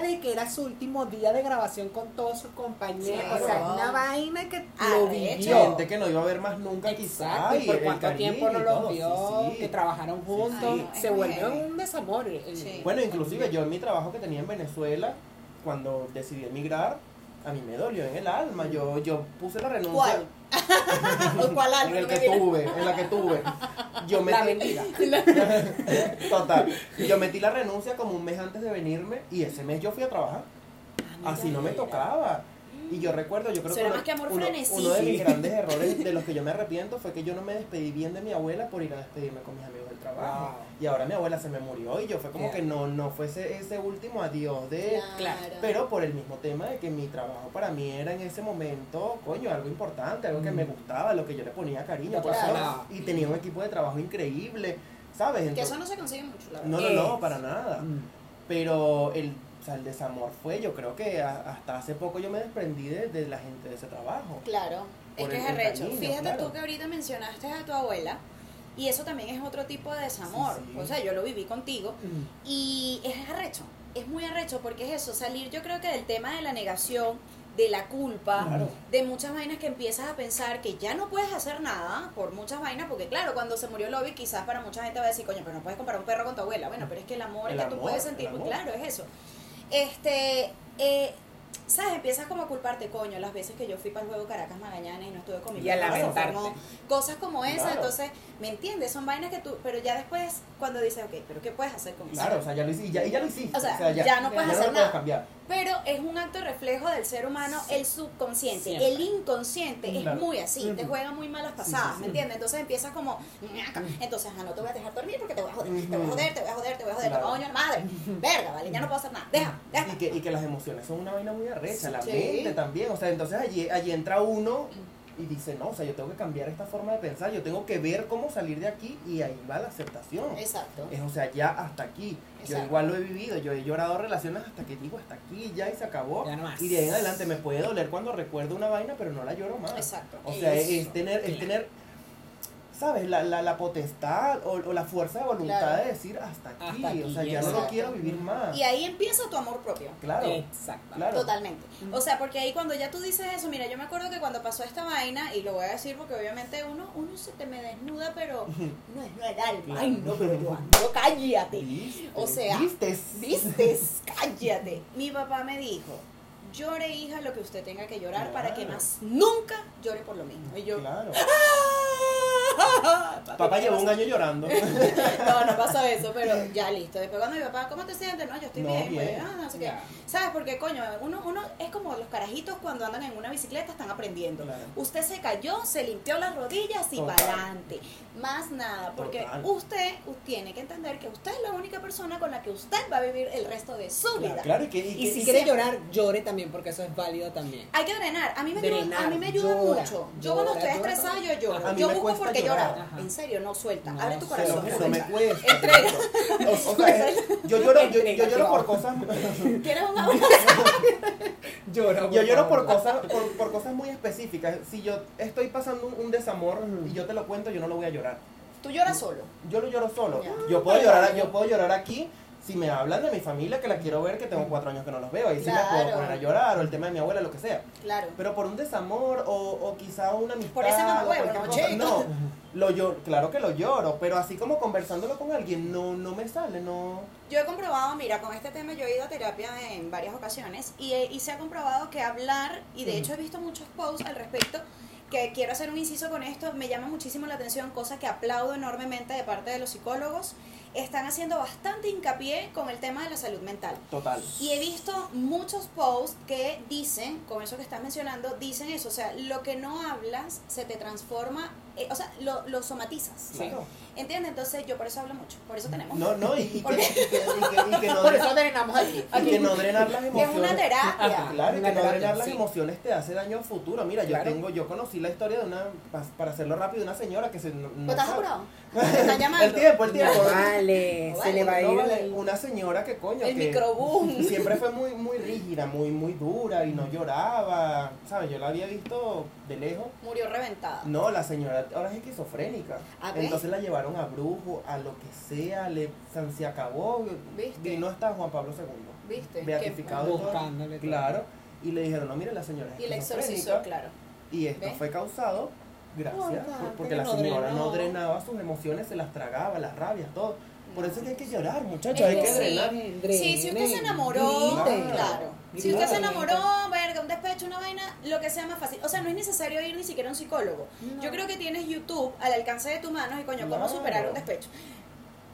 que- de que era su último día de grabación con todos sus compañeros. Claro. O sea, una vaina que lo vivió. Gente que no iba a ver más nunca, Exacto, quizá. y por el cuánto cariño tiempo no los vio, sí, sí. que trabajaron juntos, se vuelve un desamor. el- Sí. Bueno, inclusive yo en mi trabajo que tenía en Venezuela, cuando decidí emigrar, a mí me dolió en el alma. Yo, yo puse la renuncia. ¿Cuál? ¿O cuál En alma? el No que tuve, en la que tuve. Yo La metí, vendida. total. Yo metí la renuncia como un mes antes de venirme y ese mes yo fui a trabajar. Así no me tocaba. Y yo recuerdo, yo creo era uno- que amor uno, uno de mis grandes errores de los que yo me arrepiento fue que yo no me despedí bien de mi abuela por ir a despedirme con mis amigos trabajo. Wow. Y ahora mi abuela se me murió y yo fue como que no, no fuese ese último adiós de... Claro. Pero por el mismo tema de que mi trabajo para mí era en ese momento, coño, algo importante, algo que Mm. me gustaba, lo que yo le ponía cariño, No por pasa eso- nada. y tenía un equipo de trabajo increíble, ¿sabes? Que eso no se consigue mucho, la verdad. no, no, no, para nada. Mm. Pero el, o sea, el desamor fue, yo creo que a- hasta hace poco yo me desprendí de, de la gente de ese trabajo. Claro. Es que es arrecho. Fíjate claro. tú que ahorita mencionaste a tu abuela y eso también es otro tipo de desamor. Sí, sí. O sea, yo lo viví contigo Mm. y es arrecho. Es muy arrecho porque es eso, salir yo creo que del tema de la negación, de la culpa, Claro. de muchas vainas que empiezas a pensar que ya no puedes hacer nada por muchas vainas, porque claro, cuando se murió Lobby quizás para mucha gente va a decir, coño, pero no puedes comprar un perro con tu abuela. Bueno, pero es que el amor El que tú puedes sentir, amor. claro, es eso. Este, eh, ¿sabes? Empiezas como a culparte, coño, las veces que yo fui para el juego Caracas Magallanes y no estuve con mi Y a lamentarte. enfermó, Cosas como esas, Claro. entonces, ¿me entiendes? Son vainas que tú, pero ya después, cuando dices, ok, pero ¿qué puedes hacer con eso? Claro, o sea, ya lo hiciste, y ya, ya lo hiciste. O sea, ya no puedes ya hacer lo nada. cambiar. Pero es un acto reflejo del ser humano, el subconsciente. Siempre. El inconsciente es muy así, te juega muy malas Sí, pasadas, sí, ¿me sí. entiendes? Entonces empiezas como, entonces, ah, no te voy a dejar dormir porque te voy a joder, te voy a joder, te voy a joder, te voy a joder, te madre. Verga, vale, ya no puedo hacer nada. Deja, deja. Y que, y que las emociones son una vaina muy arrecha, la Sí. mente también. O sea, entonces allí, allí entra uno y dice, no, o sea, yo tengo que cambiar esta forma de pensar, yo tengo que ver cómo salir de aquí y ahí va la aceptación. Exacto. Es, o sea, ya hasta aquí. Yo Exacto. igual lo he vivido, yo he llorado relaciones hasta que digo hasta aquí ya y se acabó. Ya no más. Y de ahí en adelante me puede doler cuando recuerdo una vaina, pero no la lloro más. Exacto. O sea, es, es tener, es tener, ¿sabes? La, la, la potestad o, o la fuerza de voluntad Claro. de decir hasta aquí. Hasta aquí, o sea, ya no lo quiero vivir más. Y ahí empieza tu amor propio. Claro, Exacto. claro. Totalmente. O sea, porque ahí cuando ya tú dices eso, mira, yo me acuerdo que cuando pasó esta vaina, y lo voy a decir porque obviamente uno, uno se te me desnuda, pero no es no el alma. Ay, no, pero yo ando, cállate. ¿Viste? O sea, ¿Vistes? ¿Vistes? Cállate. Mi papá me dijo, llore hija lo que usted tenga que llorar para que más nunca llore por lo mismo. Y yo, Claro. "Ah, Papá ¿qué llevó pasa?". un año llorando. No, no pasó eso, pero ya listo. Después cuando mi papá, ¿cómo te sientes? No, yo estoy No, bien, bien. pues, ah, no sé qué. ¿Sabes? Porque, coño, uno, uno es como los carajitos cuando andan en una bicicleta, están aprendiendo. Claro. Usted se cayó, se limpió las rodillas y para adelante. Más nada, porque Total. usted tiene que entender que usted es la única persona con la que usted va a vivir el resto de su vida. claro, y que, y Y si y quiere llorar, llore también, porque eso es válido también. Hay que drenar. A mí me ayuda, Drenar, a mí me ayuda llora, mucho. Yo cuando estoy llora estresada, yo lloro. Yo busco porque llorar. llorar. Ajá. En serio, no suelta. No, Abre tu corazón. pero me cuesta. Entrega. O, o sea, es- yo lloro, yo, lloro por cosas. ¿Quieres un abrazo? Llora, Yo lloro por cosas, por, por cosas muy específicas. Si yo estoy pasando un, un desamor y yo te lo cuento, yo no lo voy a llorar. Tú lloras solo. Yo lo lloro solo. Ya. Yo puedo llorar, yo puedo llorar aquí si me hablan de mi familia que la quiero ver, que tengo cuatro años que no los veo. Ahí sí me puedo poner a llorar, o el tema de mi abuela, lo que sea. Claro. Pero por un desamor o, o quizá una amistad. Por ese mamahuevo, o cualquier ¿no, cosa? No, lo lloro, claro que lo lloro, pero así como conversándolo con alguien, no, no me sale, no. Yo he comprobado, mira, con este tema yo he ido a terapia en varias ocasiones y, he- y se ha comprobado que hablar, y de hecho he visto muchos posts al respecto, que quiero hacer un inciso con esto, me llama muchísimo la atención, cosa que aplaudo enormemente de parte de los psicólogos, están haciendo bastante hincapié con el tema de la salud mental. Total. Y he visto muchos posts que dicen, con eso que estás mencionando, dicen eso, o sea, lo que no hablas se te transforma, eh, o sea, lo, lo somatizas. Claro. ¿Entiendes? Entonces yo por eso hablo mucho, por eso tenemos... No, no, y, y que, y ¿Por que, qué? y que, y que no, Por eso drenamos aquí. y que no drenar las Es emociones. una terapia. Ajá. Claro, y Una que no drenar las sí. emociones te hace daño a futuro. Mira, yo tengo, yo conocí la historia de una, pa- para hacerlo rápido, de una señora que se no, no ¿Pero estás apurado? ¿Te están llamando? El tiempo, el tiempo. Se le va a No, ir. vale, una señora que coño El que microboom. siempre fue muy muy rígida, muy muy dura y no lloraba, ¿sabes? Yo la había visto de lejos. Murió reventada. No, la señora ahora es esquizofrénica. ¿Ah? Entonces la llevaron a brujo, a lo que sea, le se- se acabó. ¿Viste? Vino hasta Juan Pablo II. ¿Viste? Beatificado. Buscándole. Claro. Y le dijeron, no, mire, la señora es Y el exorcizó, esquizofrénica. claro. Y esto ¿Ves? fue causado gracias, Por por- porque que la no señora no drenaba sus emociones, se las tragaba, las rabias, todo. Por eso es que hay que llorar, muchachos, Es hay que sí. drenar. Sí, si usted se enamoró, claro. Si usted se enamoró, verga, un despecho, una vaina, lo que sea más fácil. O sea, no es necesario ir ni siquiera a un psicólogo. Yo creo que tienes YouTube al alcance de tus manos y coño, ¿cómo superar un despecho?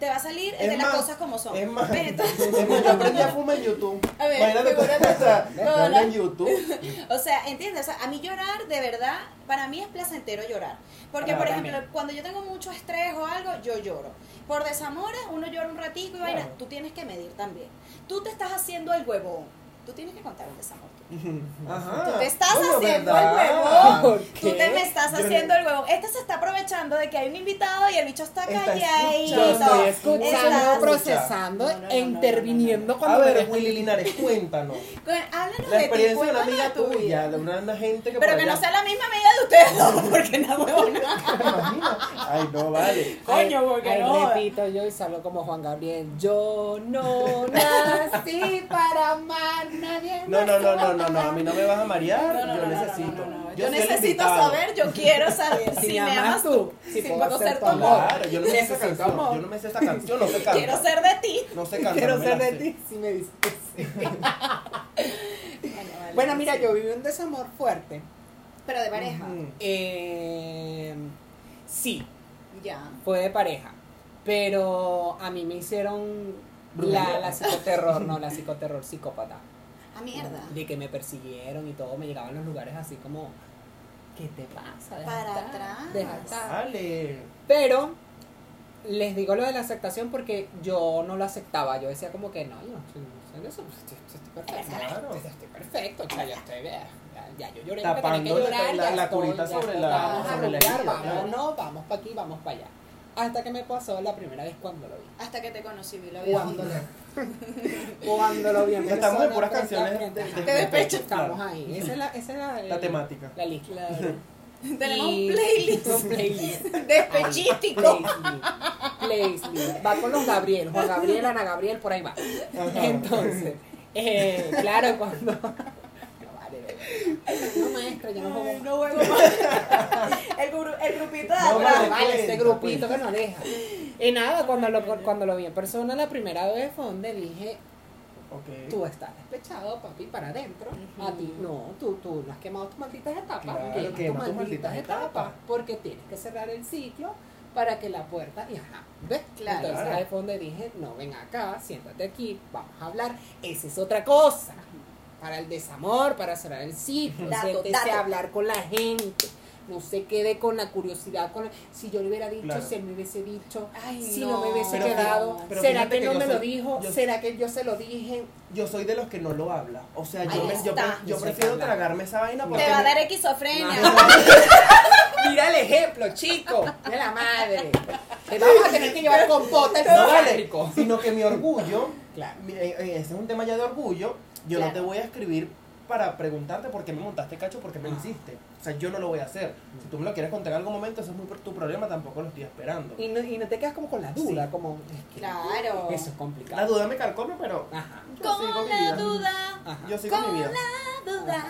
Te va a salir Es de las cosas como son. Es más. Entonces- es más, yo aprendí a fumar en YouTube. A ver, Imagínate o sea, en YouTube. O sea, ¿entiendes? O sea, a mí llorar, de verdad, para mí es placentero llorar. Porque, Para por mí ejemplo, también. cuando yo tengo mucho estrés o algo, yo lloro. Por desamores, uno llora un ratico y vaina. Claro. Tú tienes que medir también. Tú te estás haciendo el huevón. Tú tienes que contar un desamor. Ajá. Tú te estás haciendo ¿verdad? el huevón. ¿Por Tú te me estás haciendo el huevón. Este se está aprovechando de que hay un invitado y el bicho está calladito. Estoy escuchando, procesando No, no, no, e interviniendo A cuando me ver, Willy Linares, cuéntanos. Háblanos La de ti, experiencia de una cuéntanos amiga tuya, de una, una gente que Pero que no sea la misma amiga de ustedes dos, porque no. Ay, no, vale. Coño, porque Ay, no. repito yo y salgo como Juan Gabriel. Yo no nací para amar nadie. No, no, no, no, no, no, a mí no me vas a marear, No, no, yo necesito. no, no, no. Yo necesito saber, yo quiero saber si, Si me amas amas tú, si puedo puedo ser ser tu amor. Claro, yo no me sé esa canción, yo no me sé esa canción, no sé cantar. Quiero ser de ti. No sé cantar, Quiero ser de sé. ti si me dices. Bueno, vale, Bueno, mira, sí. yo viví un desamor fuerte. Pero de pareja. Eh, sí, Ya. fue de pareja. Pero a mí me hicieron la, la psicoterror, no, la psicoterror psicópata. Ah, mierda. De que me persiguieron y todo, me llegaban los lugares así como, ¿qué te pasa? Deja Para estar, atrás. deja estar". Dale. Pero les digo lo de la aceptación porque yo no lo aceptaba. Yo decía como que no, yo no estoy, eso, estoy, estoy perfecto. Claro. Estoy, estoy perfecto, o sea, ya estoy, ya, ya yo lloré. Tapando que la- llorar, la ya estoy, curita ya sobre la- Vamos a sobre la rumbear, herida, vamos, claro. no, vamos para aquí, vamos para allá. Hasta que me pasó la primera vez cuando lo vi. Hasta que te conocí, vi la vida Cuando lo, cuando lo vi en Ya estamos en persona, puras canciones de- de despecho. Estamos Claro. ahí. Esa es la, esa es la, La temática. La lista. Tenemos Y- un playlist. Un playlist. Despechístico. Playlist. Playlist. Va con los Gabriel, Juan Gabriel, Ana Gabriel, por ahí va. Entonces, eh, claro, cuando. No, maestra, yo no juego. Ay, no juego más. El, gru- el grupito de No, atrás. vale. Este grupito que no deja. Y nada, cuando lo, cuando lo vi en persona la primera vez fue donde dije, Ok. tú estás despechado, papi, para adentro. A ti, no, tú, tú no has quemado tus malditas etapas. Claro, quema quema tus malditas malditas etapas. etapas. Porque tienes que cerrar el ciclo para que la puerta. Y ajá, ¿ves? Claro. Entonces ahí fue donde dije, no, ven acá, siéntate aquí, vamos a hablar. Esa es otra cosa. Para el desamor, para cerrar el ciclo, Dato, dato. hablar con la gente. No se quede con la curiosidad. Con Si yo le hubiera dicho, Claro. si él me hubiese dicho, Ay, si no. no, me hubiese Pero quedado, pero ¿será que que no me lo dijo? yo- ¿Será que yo se lo dije? Yo soy de los que no lo habla. O sea, yo, me- yo, prefiero tragarme esa vaina porque. Te va a dar esquizofrenia. Mira el ejemplo, chico, de la madre. Te vamos a tener que llevar compota No vale, sino que mi orgullo, Claro. mi- eh, eh, ese es un tema ya de orgullo, yo no te voy a escribir para preguntarte por qué me montaste cacho, por qué me lo Ah. hiciste. O sea, yo no lo voy a hacer. Si tú me lo quieres contar en algún momento, eso es muy por tu problema, tampoco lo estoy esperando. Y no, y no te quedas como con la duda, Sí. como. es que Claro. Eso es La complicado. duda me carcome, pero Ajá. Con mi la vida. duda. Ajá. Yo sigo mi Con vida. la duda.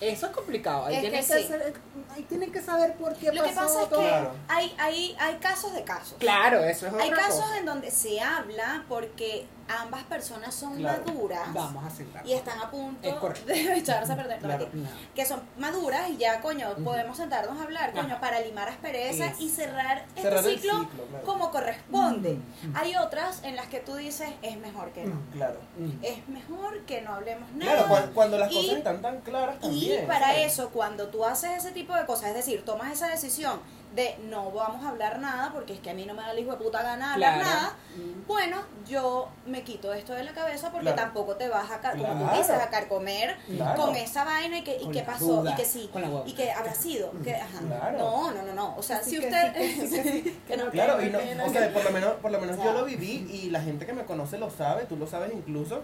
Eso es complicado. Ahí Es tienes que que, sí. hacer- ahí tienes que saber por qué Lo que pasa es que Claro. hay, hay, hay casos de casos. Claro, eso es Hay otra casos cosa. en donde se habla porque ambas personas son Claro. maduras Vamos a sentar. y están a punto Es de echarse a perder. Claro. No. Que son maduras y ya, coño, podemos sentarnos a hablar, coño, Ajá. para limar asperezas Es- y cerrar este Cerrar el ciclo, ciclo, claro. como corresponde. Hay otras en las que tú dices, es mejor que no. Claro. Es mejor que no hablemos nada. Claro, cuan- cuando, las Y- cosas están tan claras Y para ¿sabes? eso, cuando tú haces ese tipo de cosas, es decir, tomas esa decisión de no vamos a hablar nada porque es que a mí no me da el hijo de puta gana hablar Claro. nada, Mm. bueno, yo me quito esto de la cabeza porque Claro. tampoco te vas a, car- como tú Claro. dices, a carcomer Claro. con esa vaina y que, y qué pasó duda, y que sí con la hueva. y que habrá sido. Que, ajá. Claro. No, no, no, no. O sea, Sí, si que usted... sí, que sí, que que no, Claro, que y no, o sea, por lo menos, por lo menos O yo lo viví y la gente que me conoce lo sabe, tú lo sabes incluso.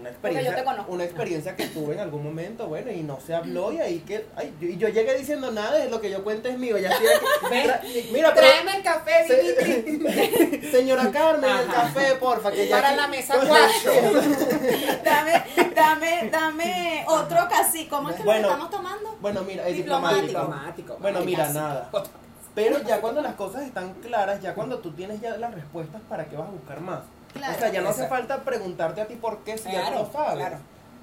Una experiencia, una experiencia que tuve en algún momento, bueno, y no se habló y ahí que, ay, yo, y yo llegué diciendo nada, de lo que yo cuento es mío, ya estoy aquí. Mira, pero, Tráeme el café, Dimitri. señora Carmen, el café, porfa, que ya Para aquí- la mesa cuatro. Dame, dame, dame otro casi. ¿Cómo es que Bueno. lo estamos tomando? Bueno, mira, es Diplomático. diplomático. Bueno, mira, casi. nada. Pero ya cuando las cosas están claras, ya cuando tú tienes ya las respuestas, ¿para qué vas a buscar más? Claro. o sea, ya no hace falta preguntarte a ti por qué si ya tú Claro, lo sabes. claro.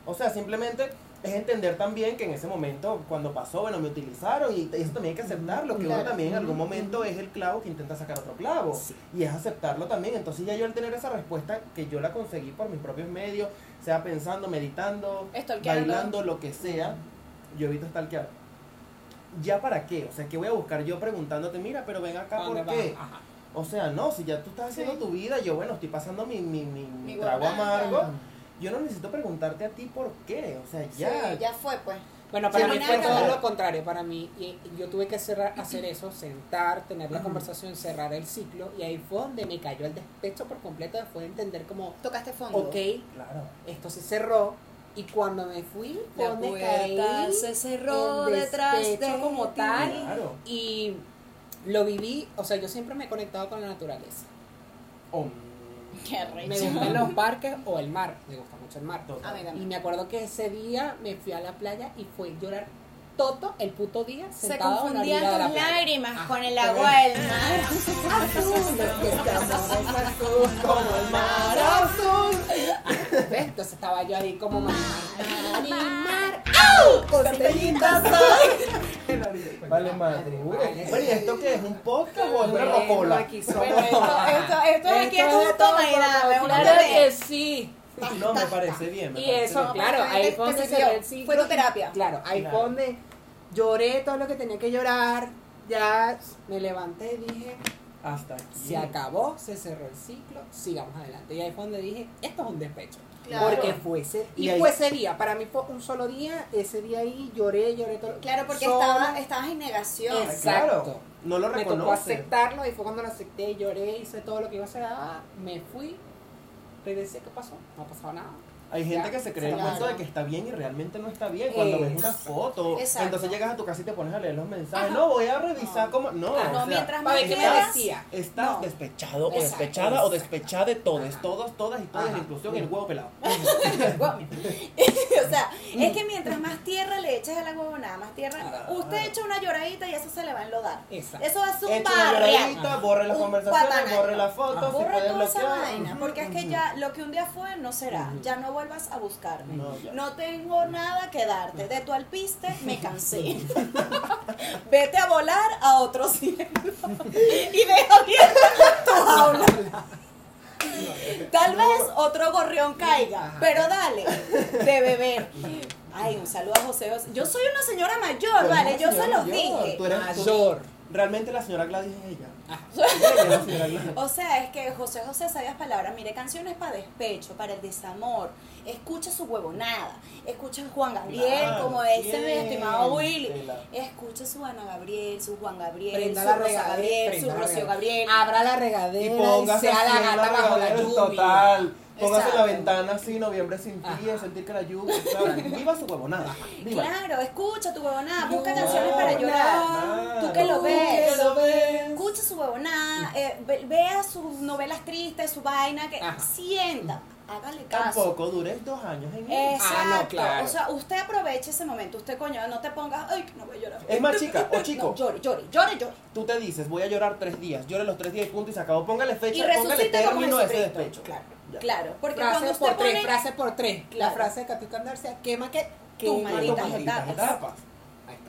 O sea, simplemente es entender también que en ese momento, cuando pasó, bueno, me utilizaron y eso también hay que aceptarlo, que uno Claro. también en algún momento es el clavo que intenta sacar otro clavo. Sí. Y es aceptarlo también. Entonces ya yo al tener esa respuesta, que yo la conseguí por mis propios medios, sea pensando, meditando, bailando, lo que sea, yo evito stalkear. ¿Ya para qué? O sea, que voy a buscar yo preguntándote, mira, pero ven acá, ¿A dónde ¿por qué? Ajá. O sea, no, si ya tú estás haciendo Sí. tu vida, yo, bueno, estoy pasando mi, mi, mi, trago amargo yo no necesito preguntarte a ti por qué. O sea, Sí, ya. ya fue, pues. Bueno, para Sí, mí fue todo lo contrario. Para mí, y- y yo tuve que cerrar, hacer eso, sentar, tener la conversación, cerrar el ciclo. Y ahí fue donde me cayó el despecho por completo. Fue entender como, Tocaste fondo. ok, Claro. esto se cerró. Y cuando me fui, fue La donde puerta caí se cerró el detrás de despecho como tal. Claro. Y lo viví, o sea, yo siempre me he conectado con la naturaleza. Oh, Qué Me recho. gustan los parques o el mar. Me gusta mucho el mar. Y me acuerdo que ese día me fui a la playa y fue llorar todo el puto día Se la confundían la tus playa. lágrimas Ajá. con el agua del mar. Como el mar azul. ¿Ves? Entonces estaba yo ahí como Marimar. Marimar. Costellitas Vale, madre. Vale. Bueno, ¿y esto qué es? ¿Un podcast o es una rocola? esto, esto, esto aquí es un toma y dame, una Claro que sí. No, me parece bien. me Y parece eso, bien. claro, ahí que- fue terapia. Claro, ahí Claro. Lloré todo lo que tenía que llorar. Ya me levanté y dije, Hasta aquí. se acabó, se cerró el ciclo, sigamos adelante. Y ahí fue donde dije, esto es un despecho. Claro. Porque fue ese, y, Y ahí- fue ese día, para mí fue un solo día, ese día ahí lloré, lloré todo. Claro, porque estaba, estabas en negación. Claro. Exacto. No lo me tocó reconoce. aceptarlo y fue cuando lo acepté, lloré, hice todo lo que iba a hacer, ah, me fui, regresé, ¿qué pasó? No ha pasado nada. Hay gente Ya, que se cree el claro. cuento de que está bien y realmente no está bien. Cuando ves Es- una foto, Exacto. entonces llegas a tu casa y te pones a leer los mensajes. Ajá. No, voy a revisar No. cómo. No, Ah, o No, sea, mientras más me decía. Estás No. despechado o Exacto. despechada o despechada de todos, todos, todas y todas, inclusión el huevo pelado. o sea, es que mientras más tierra le eches a la huevonada, más tierra. Ah. Usted echa una lloradita y eso se le va a enlodar. Exacto. Eso hace un Echa una barrial. lloradita, borre las conversaciones, borre las fotos, puede toda esa vaina, porque es que ya lo que un día fue no será. Ya no vuelvas a buscarme. No, tengo nada que darte. De tu alpiste me cansé. Vete a volar a otro cielo y deja abierta tu jaula. Tal vez otro gorrión caiga, pero dale, de beber. Ay, un saludo a José José. Yo soy una señora mayor, vale, yo se los dije. tú eres- tú- Mayor. Realmente la señora Gladys es ella. Ah. Ella es la señora Gladys. O sea, es que José José sabias palabras. Mire, canciones para despecho, para el desamor. Escucha su huevonada. Escucha a Juan Gabriel, Claro, como dice mi estimado Willy. Escucha su Ana Gabriel, su Juan Gabriel, Prenda su la Rosa Gabriel, su Rocío. Gabriel. Abra la Y regadera y, póngase sea la gata bajo la lluvia. Total. Póngase la ventana así, noviembre sin a sentir que la lluvia. claro, Viva su huevonada. Viva. Claro, escucha tu huevonada, busca canciones para llorar. Claro. Tú que lo ves. Tú que lo ves. Escucha su huevonada, eh, ve- vea sus novelas tristes, su vaina, que Ajá. sienta, hágale caso. Tampoco dures dos años en eso. Exacto. Ah, no, claro. O sea, usted aproveche ese momento. Usted, coño, no te pongas, ay, que no voy a llorar. Es más, chica o chico, No, llore, llore, llore, llore. tú te dices, voy a llorar tres días, llore los tres días y punto y se acabó. Póngale Y fecha, póngale resucite como término a ese despecho. Claro, Ya. claro. Porque Frase cuando usted por tres, pone frase por tres. La Claro. frase de Katy Candarcia, quema que malditas tus etapas.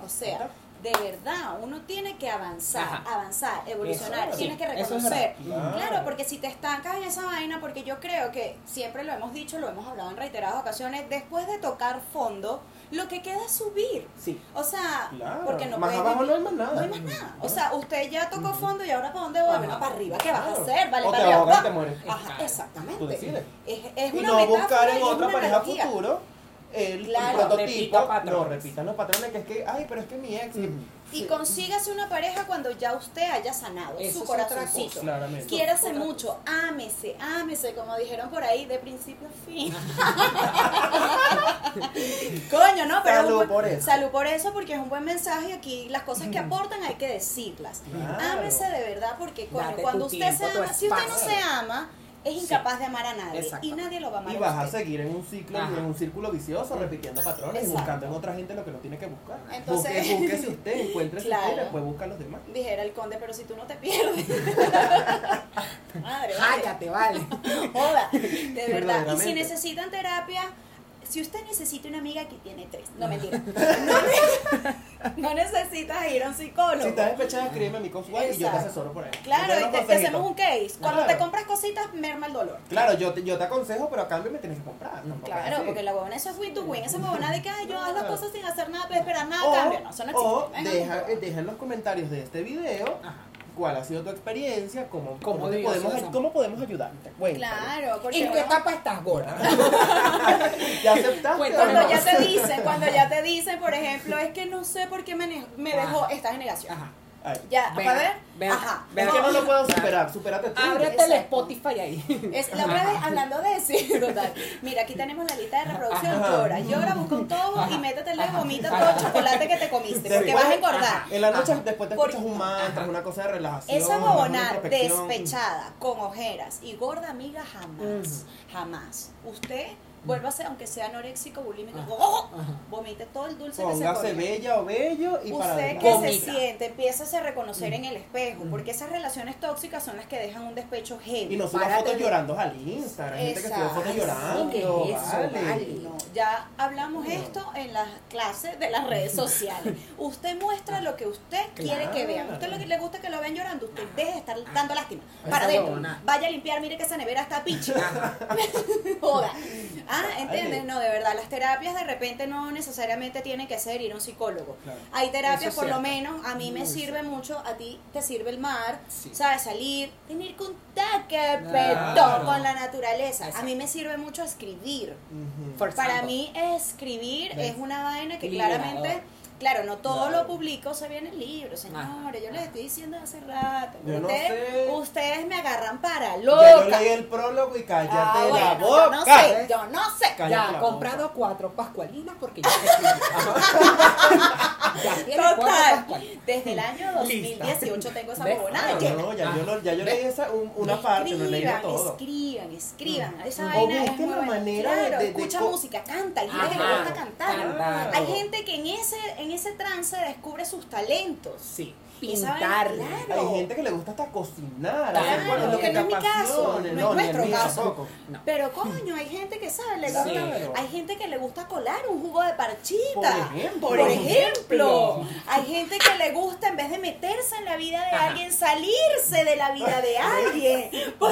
O sea, de verdad, uno tiene que avanzar, Ajá. avanzar, evolucionar, Eso, tienes sí, que es reconocer. Claro, porque si te estancas en esa vaina, porque yo creo que siempre lo hemos dicho, lo hemos hablado en reiteradas ocasiones, después de tocar fondo, lo que queda es subir. Sí. O sea, Claro. porque no Más puedes abajo no hay más nada. No hay más nada. O sea, usted ya tocó fondo y ahora para dónde voy? Bueno, para arriba, ¿qué vas a hacer? Vale, O para te arriba. te mueres. Ajá, exactamente. Tú. Es, es Y una no buscar en otra pareja futuro el Claro. prototipo. Repita patrones. No, repitan los patrones que es que, ay, pero es que mi ex. Y consígase una pareja cuando ya usted haya sanado Eso su corazoncito. Claramente. Quiérase mucho, ámese, ámese, como dijeron por ahí, de principio a fin. Coño, ¿no? Pero Salud buen- por eso. Salud por eso, porque es un buen mensaje y aquí las cosas que aportan hay que decirlas. Claro. Ámese de verdad, porque coño, cuando usted se tiempo, ama, si usted no se ama, es incapaz de amar a nadie. Y nadie lo va a amar Y vas a usted. seguir en un ciclo, Ajá. en un círculo vicioso, repitiendo patrones y buscando en otra gente lo que no tiene que buscar. Entonces- Busque, búsquese usted, encuentre Claro. usted y después busca a los demás. Dijera el conde, pero si tú no te pierdes. Madre. Cállate, vale. Joda, de verdad. Y si necesitan terapia, si usted necesita una amiga que tiene tres, no mentira. No, ne- no necesitas ir a un psicólogo. Si estás despechada, escríbeme a mi coswell y yo te asesoro por ahí. Claro, y te hacemos un case. Cuando Claro. te compras cositas, merma el dolor. Claro, yo te, yo te aconsejo, pero a cambio me tienes que comprar. es Claro, así. porque la huevona eso es win to win. Esa huevona de que yo hago las cosas sin hacer nada, pero esperar nada a O, cambio. No, eso no o existe. Venga, deja, eh, deja en los comentarios de este video Ajá. ¿Cuál ha sido tu experiencia? ¿Cómo, ¿Cómo podemos? ¿Cómo podemos ayudarte? Cuéntame. Claro, porque ¿En qué etapa estás, gorda? ¿Ya aceptaste? Cuéntame cuando ya te dicen, cuando ya te dicen, por ejemplo, es que no sé por qué me, me dejó, Ajá. estás en negación. Ajá. Ay, Ya, Ven, para ver, ven, ajá. ven. Es que no lo puedo superar, supérate tú. Ábrete el. Spotify ahí. Es, la otra vez, hablando de sí, total. Mira, aquí tenemos la lista de reproducción. Ajá. Llora, llora, busca un tobo y métetele, Ajá. vomita todo el chocolate que te comiste. Porque Después- vas a engordar. En la noche Ajá. después te Por- escuchas un mantra, una cosa de relajación. Esa introspección. despechada, con ojeras y gorda amiga, jamás. Jamás. Usted vuélvase, aunque sea anoréxico, bulímico, Ajá. ¡oh! Ajá. vomite todo el dulce que se Póngase comió. bella o bello y para Usted adelante. que se siente, empieza a reconocer en el espejo, porque esas relaciones tóxicas son las que dejan un despecho heavy. Y no suba fotos de- llorando al Instagram. Hay gente que sube fotos Exacto. llorando. ¿Qué es eso? vale. Vale. No, ya hablamos esto en las clases de las redes sociales. Usted muestra lo que usted quiere que vean. Usted lo que le gusta que lo vean llorando, usted deje de estar dando lástima. Para adentro. Vaya a limpiar, mire que esa nevera está pichi. Joda. Ah, ¿entiendes? No, de verdad, las terapias de repente no necesariamente tienen que ser ir a un psicólogo. Claro. Hay terapias, por lo menos, a mí me sirve mucho, a ti te sirve el mar, Sí. ¿sabes? Salir, tener contacto Claro. con la naturaleza. A mí me sirve mucho escribir. Para mí escribir ¿Ves? es una vaina que Liberador. claramente, claro, no todo Claro. lo publico, se viene en libros, señores. Yo les estoy diciendo hace rato. Yo no ustedes, sé. ustedes me agarran para Ya loca. yo leí el prólogo y cállate Ah, la boca. yo no sé, yo no sé. Cállate Ya, boca. comprado cuatro pascualinas porque ya ya Total. Desde el año 2018 tengo esa bobonada No, llena. no, ya yo, lo- ya yo leí esa, un- una Escriban, parte, no leído todo. Escriban, escriban. Esa O vaina es busquen muy la manera de- Claro, de- de escucha co- música, canta. Hay gente que le gusta cantar. Hay gente que en ese, en ese trance descubre sus talentos. Sí, pintar. claro. Hay gente que le gusta hasta cocinar, Claro, que no es mi caso, no es ni el nuestro caso. No. Pero coño, hay gente que sabe, le gusta, Claro. hay gente que le gusta colar un jugo de parchita. Por ejemplo. Por ejemplo. Hay gente que le gusta en vez de meterse en la vida de Ajá. alguien, salirse de la vida de alguien. Por,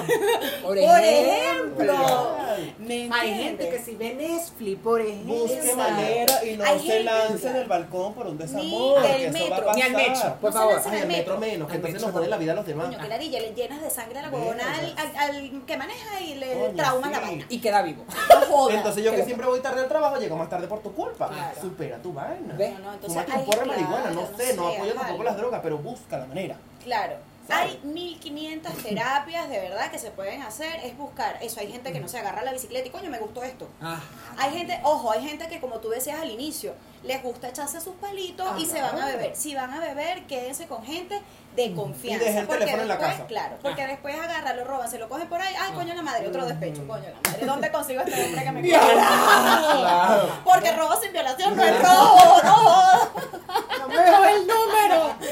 ejemplo. ejemplo. ¿Me Hay gente que si ve Netflix, por ejemplo. Busque manera y no Hay se lance del balcón por un desamor. que eso metro. Ni al metro, por favor. Al el metro metro. menos, que entonces metro nos jode la vida a los demás. Coño, que ladilla, le llenas de sangre a la huevona al, al, al que maneja y le Coño, trauma la sí. vaina. Y queda vivo. No. Entonces yo que siempre voy tarde al trabajo, llego más tarde por tu culpa. Claro. Supera tu vaina. ¿Ves? No, no, entonces porro de claro, marihuana, no sé, no apoyo tampoco las drogas, pero busca la manera. Claro. Hay 1500 terapias de verdad que se pueden hacer. Es buscar eso. Hay gente que no se agarra la bicicleta y coño, me gustó esto. Ajá. Hay gente, ojo, hay gente que como tú decías al inicio, les gusta echarse sus palitos y Ah, se van a claro. beber. Si van a beber, quédense con gente de confianza. Y dejen el porque teléfono en la después, casa. Claro, porque después agarran, lo roban, se lo cogen por ahí. Ay, coño la madre, otro despecho, Mm. coño la madre. ¿Dónde consigo este hombre que me Claro. Porque robo sin violación no es robo, no. No me dejo el número.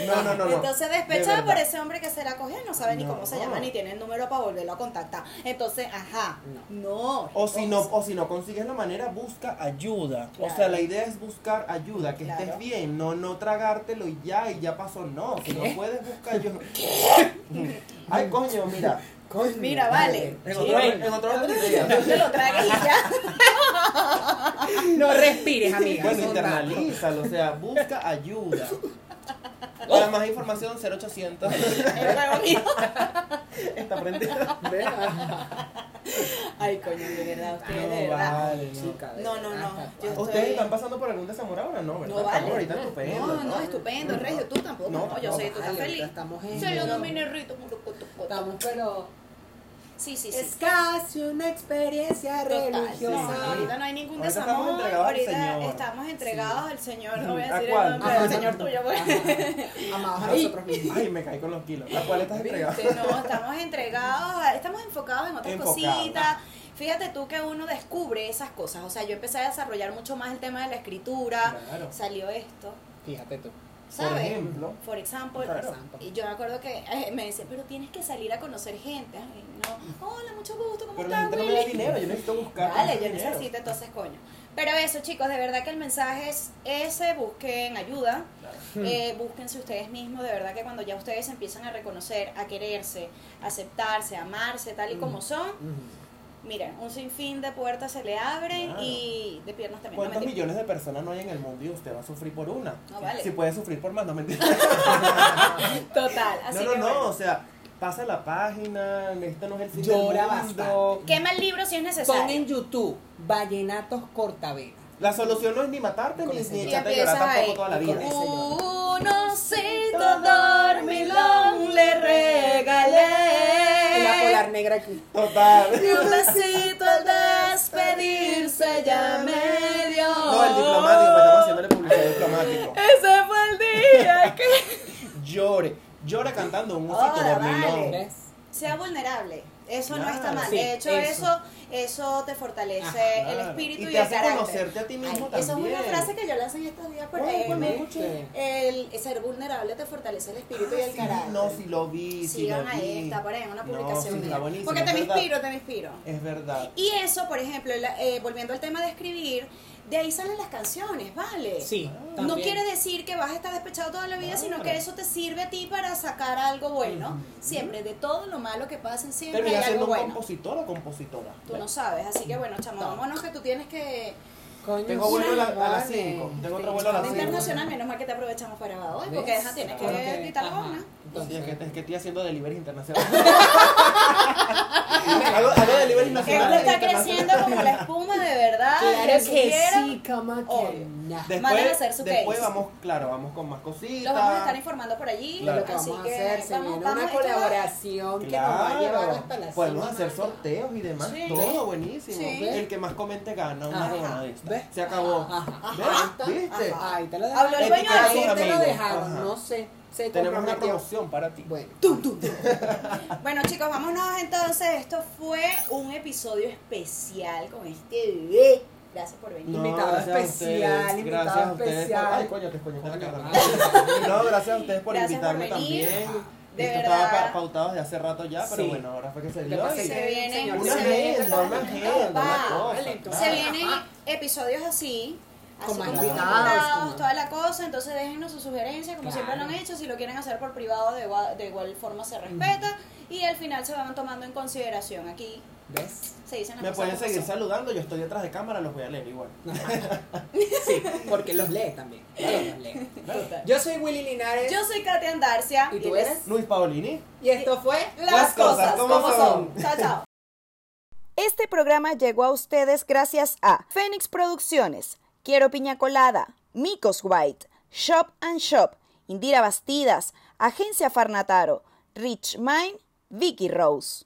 No, no, no. no. Entonces De despechada por verdad. ese hombre que se la cogió no sabe ni No. cómo se llama ni tiene el número para volverlo a contactar. Entonces, ajá, no. O si no, o si no consigues la manera, busca ayuda. O sea, la idea es buscar ayuda, que Claro. estés bien, no no tragártelo y ya, y ya pasó. No, si no puedes buscar ayuda. Ay, coño, mira. Coño. Mira, vale. En otro, en otro orden de ideas. Yo te lo tragué y ya. No respires, amiga. Bueno, internalízalo, o sea, busca ayuda. Para más información, 0800. El huevo mío. Está prendida. Ay, coño, de verdad, ustedes No, de verdad. vale, no. Chica, de No, no, no, yo-. ¿Ustedes están pasando por algún desamor ahora? No, ¿verdad? No Estamos vale. ahorita estupendo. No, no, estupendo, Regio, tú tampoco. No, No, yo sé, tú estás feliz. Estamos en. Se lo domine rito. Estamos, pero. Sí, sí, sí. Es casi una experiencia Total, religiosa. no, ahorita no hay ningún Ahorita desamor. estamos entregados al ahorita Señor. estamos entregados al Señor. No voy a ¿A decir cuál? el nombre del Señor tuyo, pues. Amados a Ay, nosotros mismos. ay, me caí con los kilos. ¿A cuál estás entregado? No, estamos entregados, a- estamos enfocados en otras Enfocados. cositas. Fíjate tú que uno descubre esas cosas. O sea, yo empecé a desarrollar mucho más el tema de la escritura. Claro. Salió esto, Fíjate tú. ¿Sabes? Por ejemplo. Por ejemplo, Claro. y yo me acuerdo que eh, me decía, pero tienes que salir a conocer gente. Ay, no, hola, mucho gusto, ¿cómo Pero estás, gente no me da Willy? dinero, yo necesito buscar. Vale, yo dinero. necesito entonces coño. Pero eso, chicos, de verdad que el mensaje es ese, busquen ayuda, Claro. eh, búsquense ustedes mismos, de verdad que cuando ya ustedes empiezan a reconocer, a quererse, a aceptarse, a amarse tal y como son, Mira, un sinfín de puertas se le abren Claro. y de piernas también. ¿Cuántos millones de personas no hay en el mundo y usted va a sufrir por una? No vale. Si puede sufrir por más, no mentira. Total, así no, no, que no, bueno. o sea, pasa la página, este no es el fin Llora. Quema el libro si es necesario. Pon en YouTube Vallenatos Cortavena. La solución no es ni matarte ni, ni echarte a llorar tampoco ahí. toda la vida. ese Un osito dormilón le regalé. Negra aquí. Total. Y un besito al despedirse ya me dio. No, el diplomático, pues estamos haciéndole publicidad diplomático. Ese fue el día que. Llore, llora cantando un osito Hola, dormilón. vale. Sea vulnerable. Eso no está mal. sí, de hecho, eso. eso. eso te fortalece Ajá, el espíritu y, y te el hace carácter. conocerte a ti mismo Ay, Esa es una frase que yo lancé en estos días por ahí. me- escuché. el, el ser vulnerable te fortalece el espíritu y el Sí, carácter. no, si lo vi, si Sigan lo ahí, vi. está por ahí en una No, publicación sí, está buenísimo, Porque te me verdad. inspiro, te me inspiro. Es verdad. Y eso, por ejemplo, la- eh, volviendo al tema de escribir, de ahí salen las canciones, ¿vale? Sí. No también. quiere decir que vas a estar despechado toda la vida, sino que eso te sirve a ti para sacar algo bueno. Siempre, de todo lo malo que pasa, siempre hay Terminas siendo algo un bueno. compositor o compositora. Tú no sabes, así que bueno, chamo, No. vámonos que tú tienes que... Coño, Tengo vuelo a la- a las vale. cinco. Tengo otro vuelo a las De cinco. internacional, menos mal que te aprovechamos para hoy, porque esa tienes Claro que quitar la ajá. goma. Sí, es, que, es que estoy haciendo delivery internacional. hago, hago delivery Esto nacional. está internacional. creciendo como la espuma, de verdad. Claro que sí, como que obvio. no. Manden a Después, hacer su después case. vamos, claro, vamos con más cositas. Los vamos a estar informando por allí. Claro. Lo que así vamos a que hacer, se vamos, viene vamos, una colaboración que nos va a llevar hasta la podemos hacer sorteos y demás, Sí. todo buenísimo. Sí. El que más comente gana una Ajá. huevona de esta. ¿Ves? Se acabó. Ajá. ¿Ves? Ajá. ¿Viste? Ajá. Ahí te lo Habló el dueño de Ahí te lo dejaron, no sé. Se Tenemos una promoción para ti. Bueno. Bueno, chicos, vámonos entonces. Esto fue un episodio especial con este bebé. Gracias por venir. Invitado gracias a especial, invitado Gracias a ustedes. por- especial. Ay, coño, que coño, la vale. No, gracias a ustedes por Gracias por invitarme venir. también. De Esto verdad. estaba pa- pautado desde hace rato ya, pero Sí. bueno, ahora fue que se ¿Qué dio. Se se vienen, se vienen episodios así. Así como invitados, toda la cosa, entonces déjennos sus sugerencias, como Claro. siempre lo han hecho, si lo quieren hacer por privado de igual, de igual forma se respeta y al final se van tomando en consideración. Aquí ¿Ves? se dicen las Me pueden seguir son. saludando, yo estoy detrás de cámara, los voy a leer igual. Sí, porque los lee también. Todos los lee. Yo soy Willy Linares. Yo soy Katia Andarcia ¿Y tú eres? Luis Paolini. Y esto fue las, cosas, como son. Chao, chao. Este programa llegó a ustedes gracias a Fénix Producciones, Quiero Piña Colada, Micos White, Shop and Shop, Indira Bastidas, Agencia Farnataro, Rich Mine, Vicky Rose.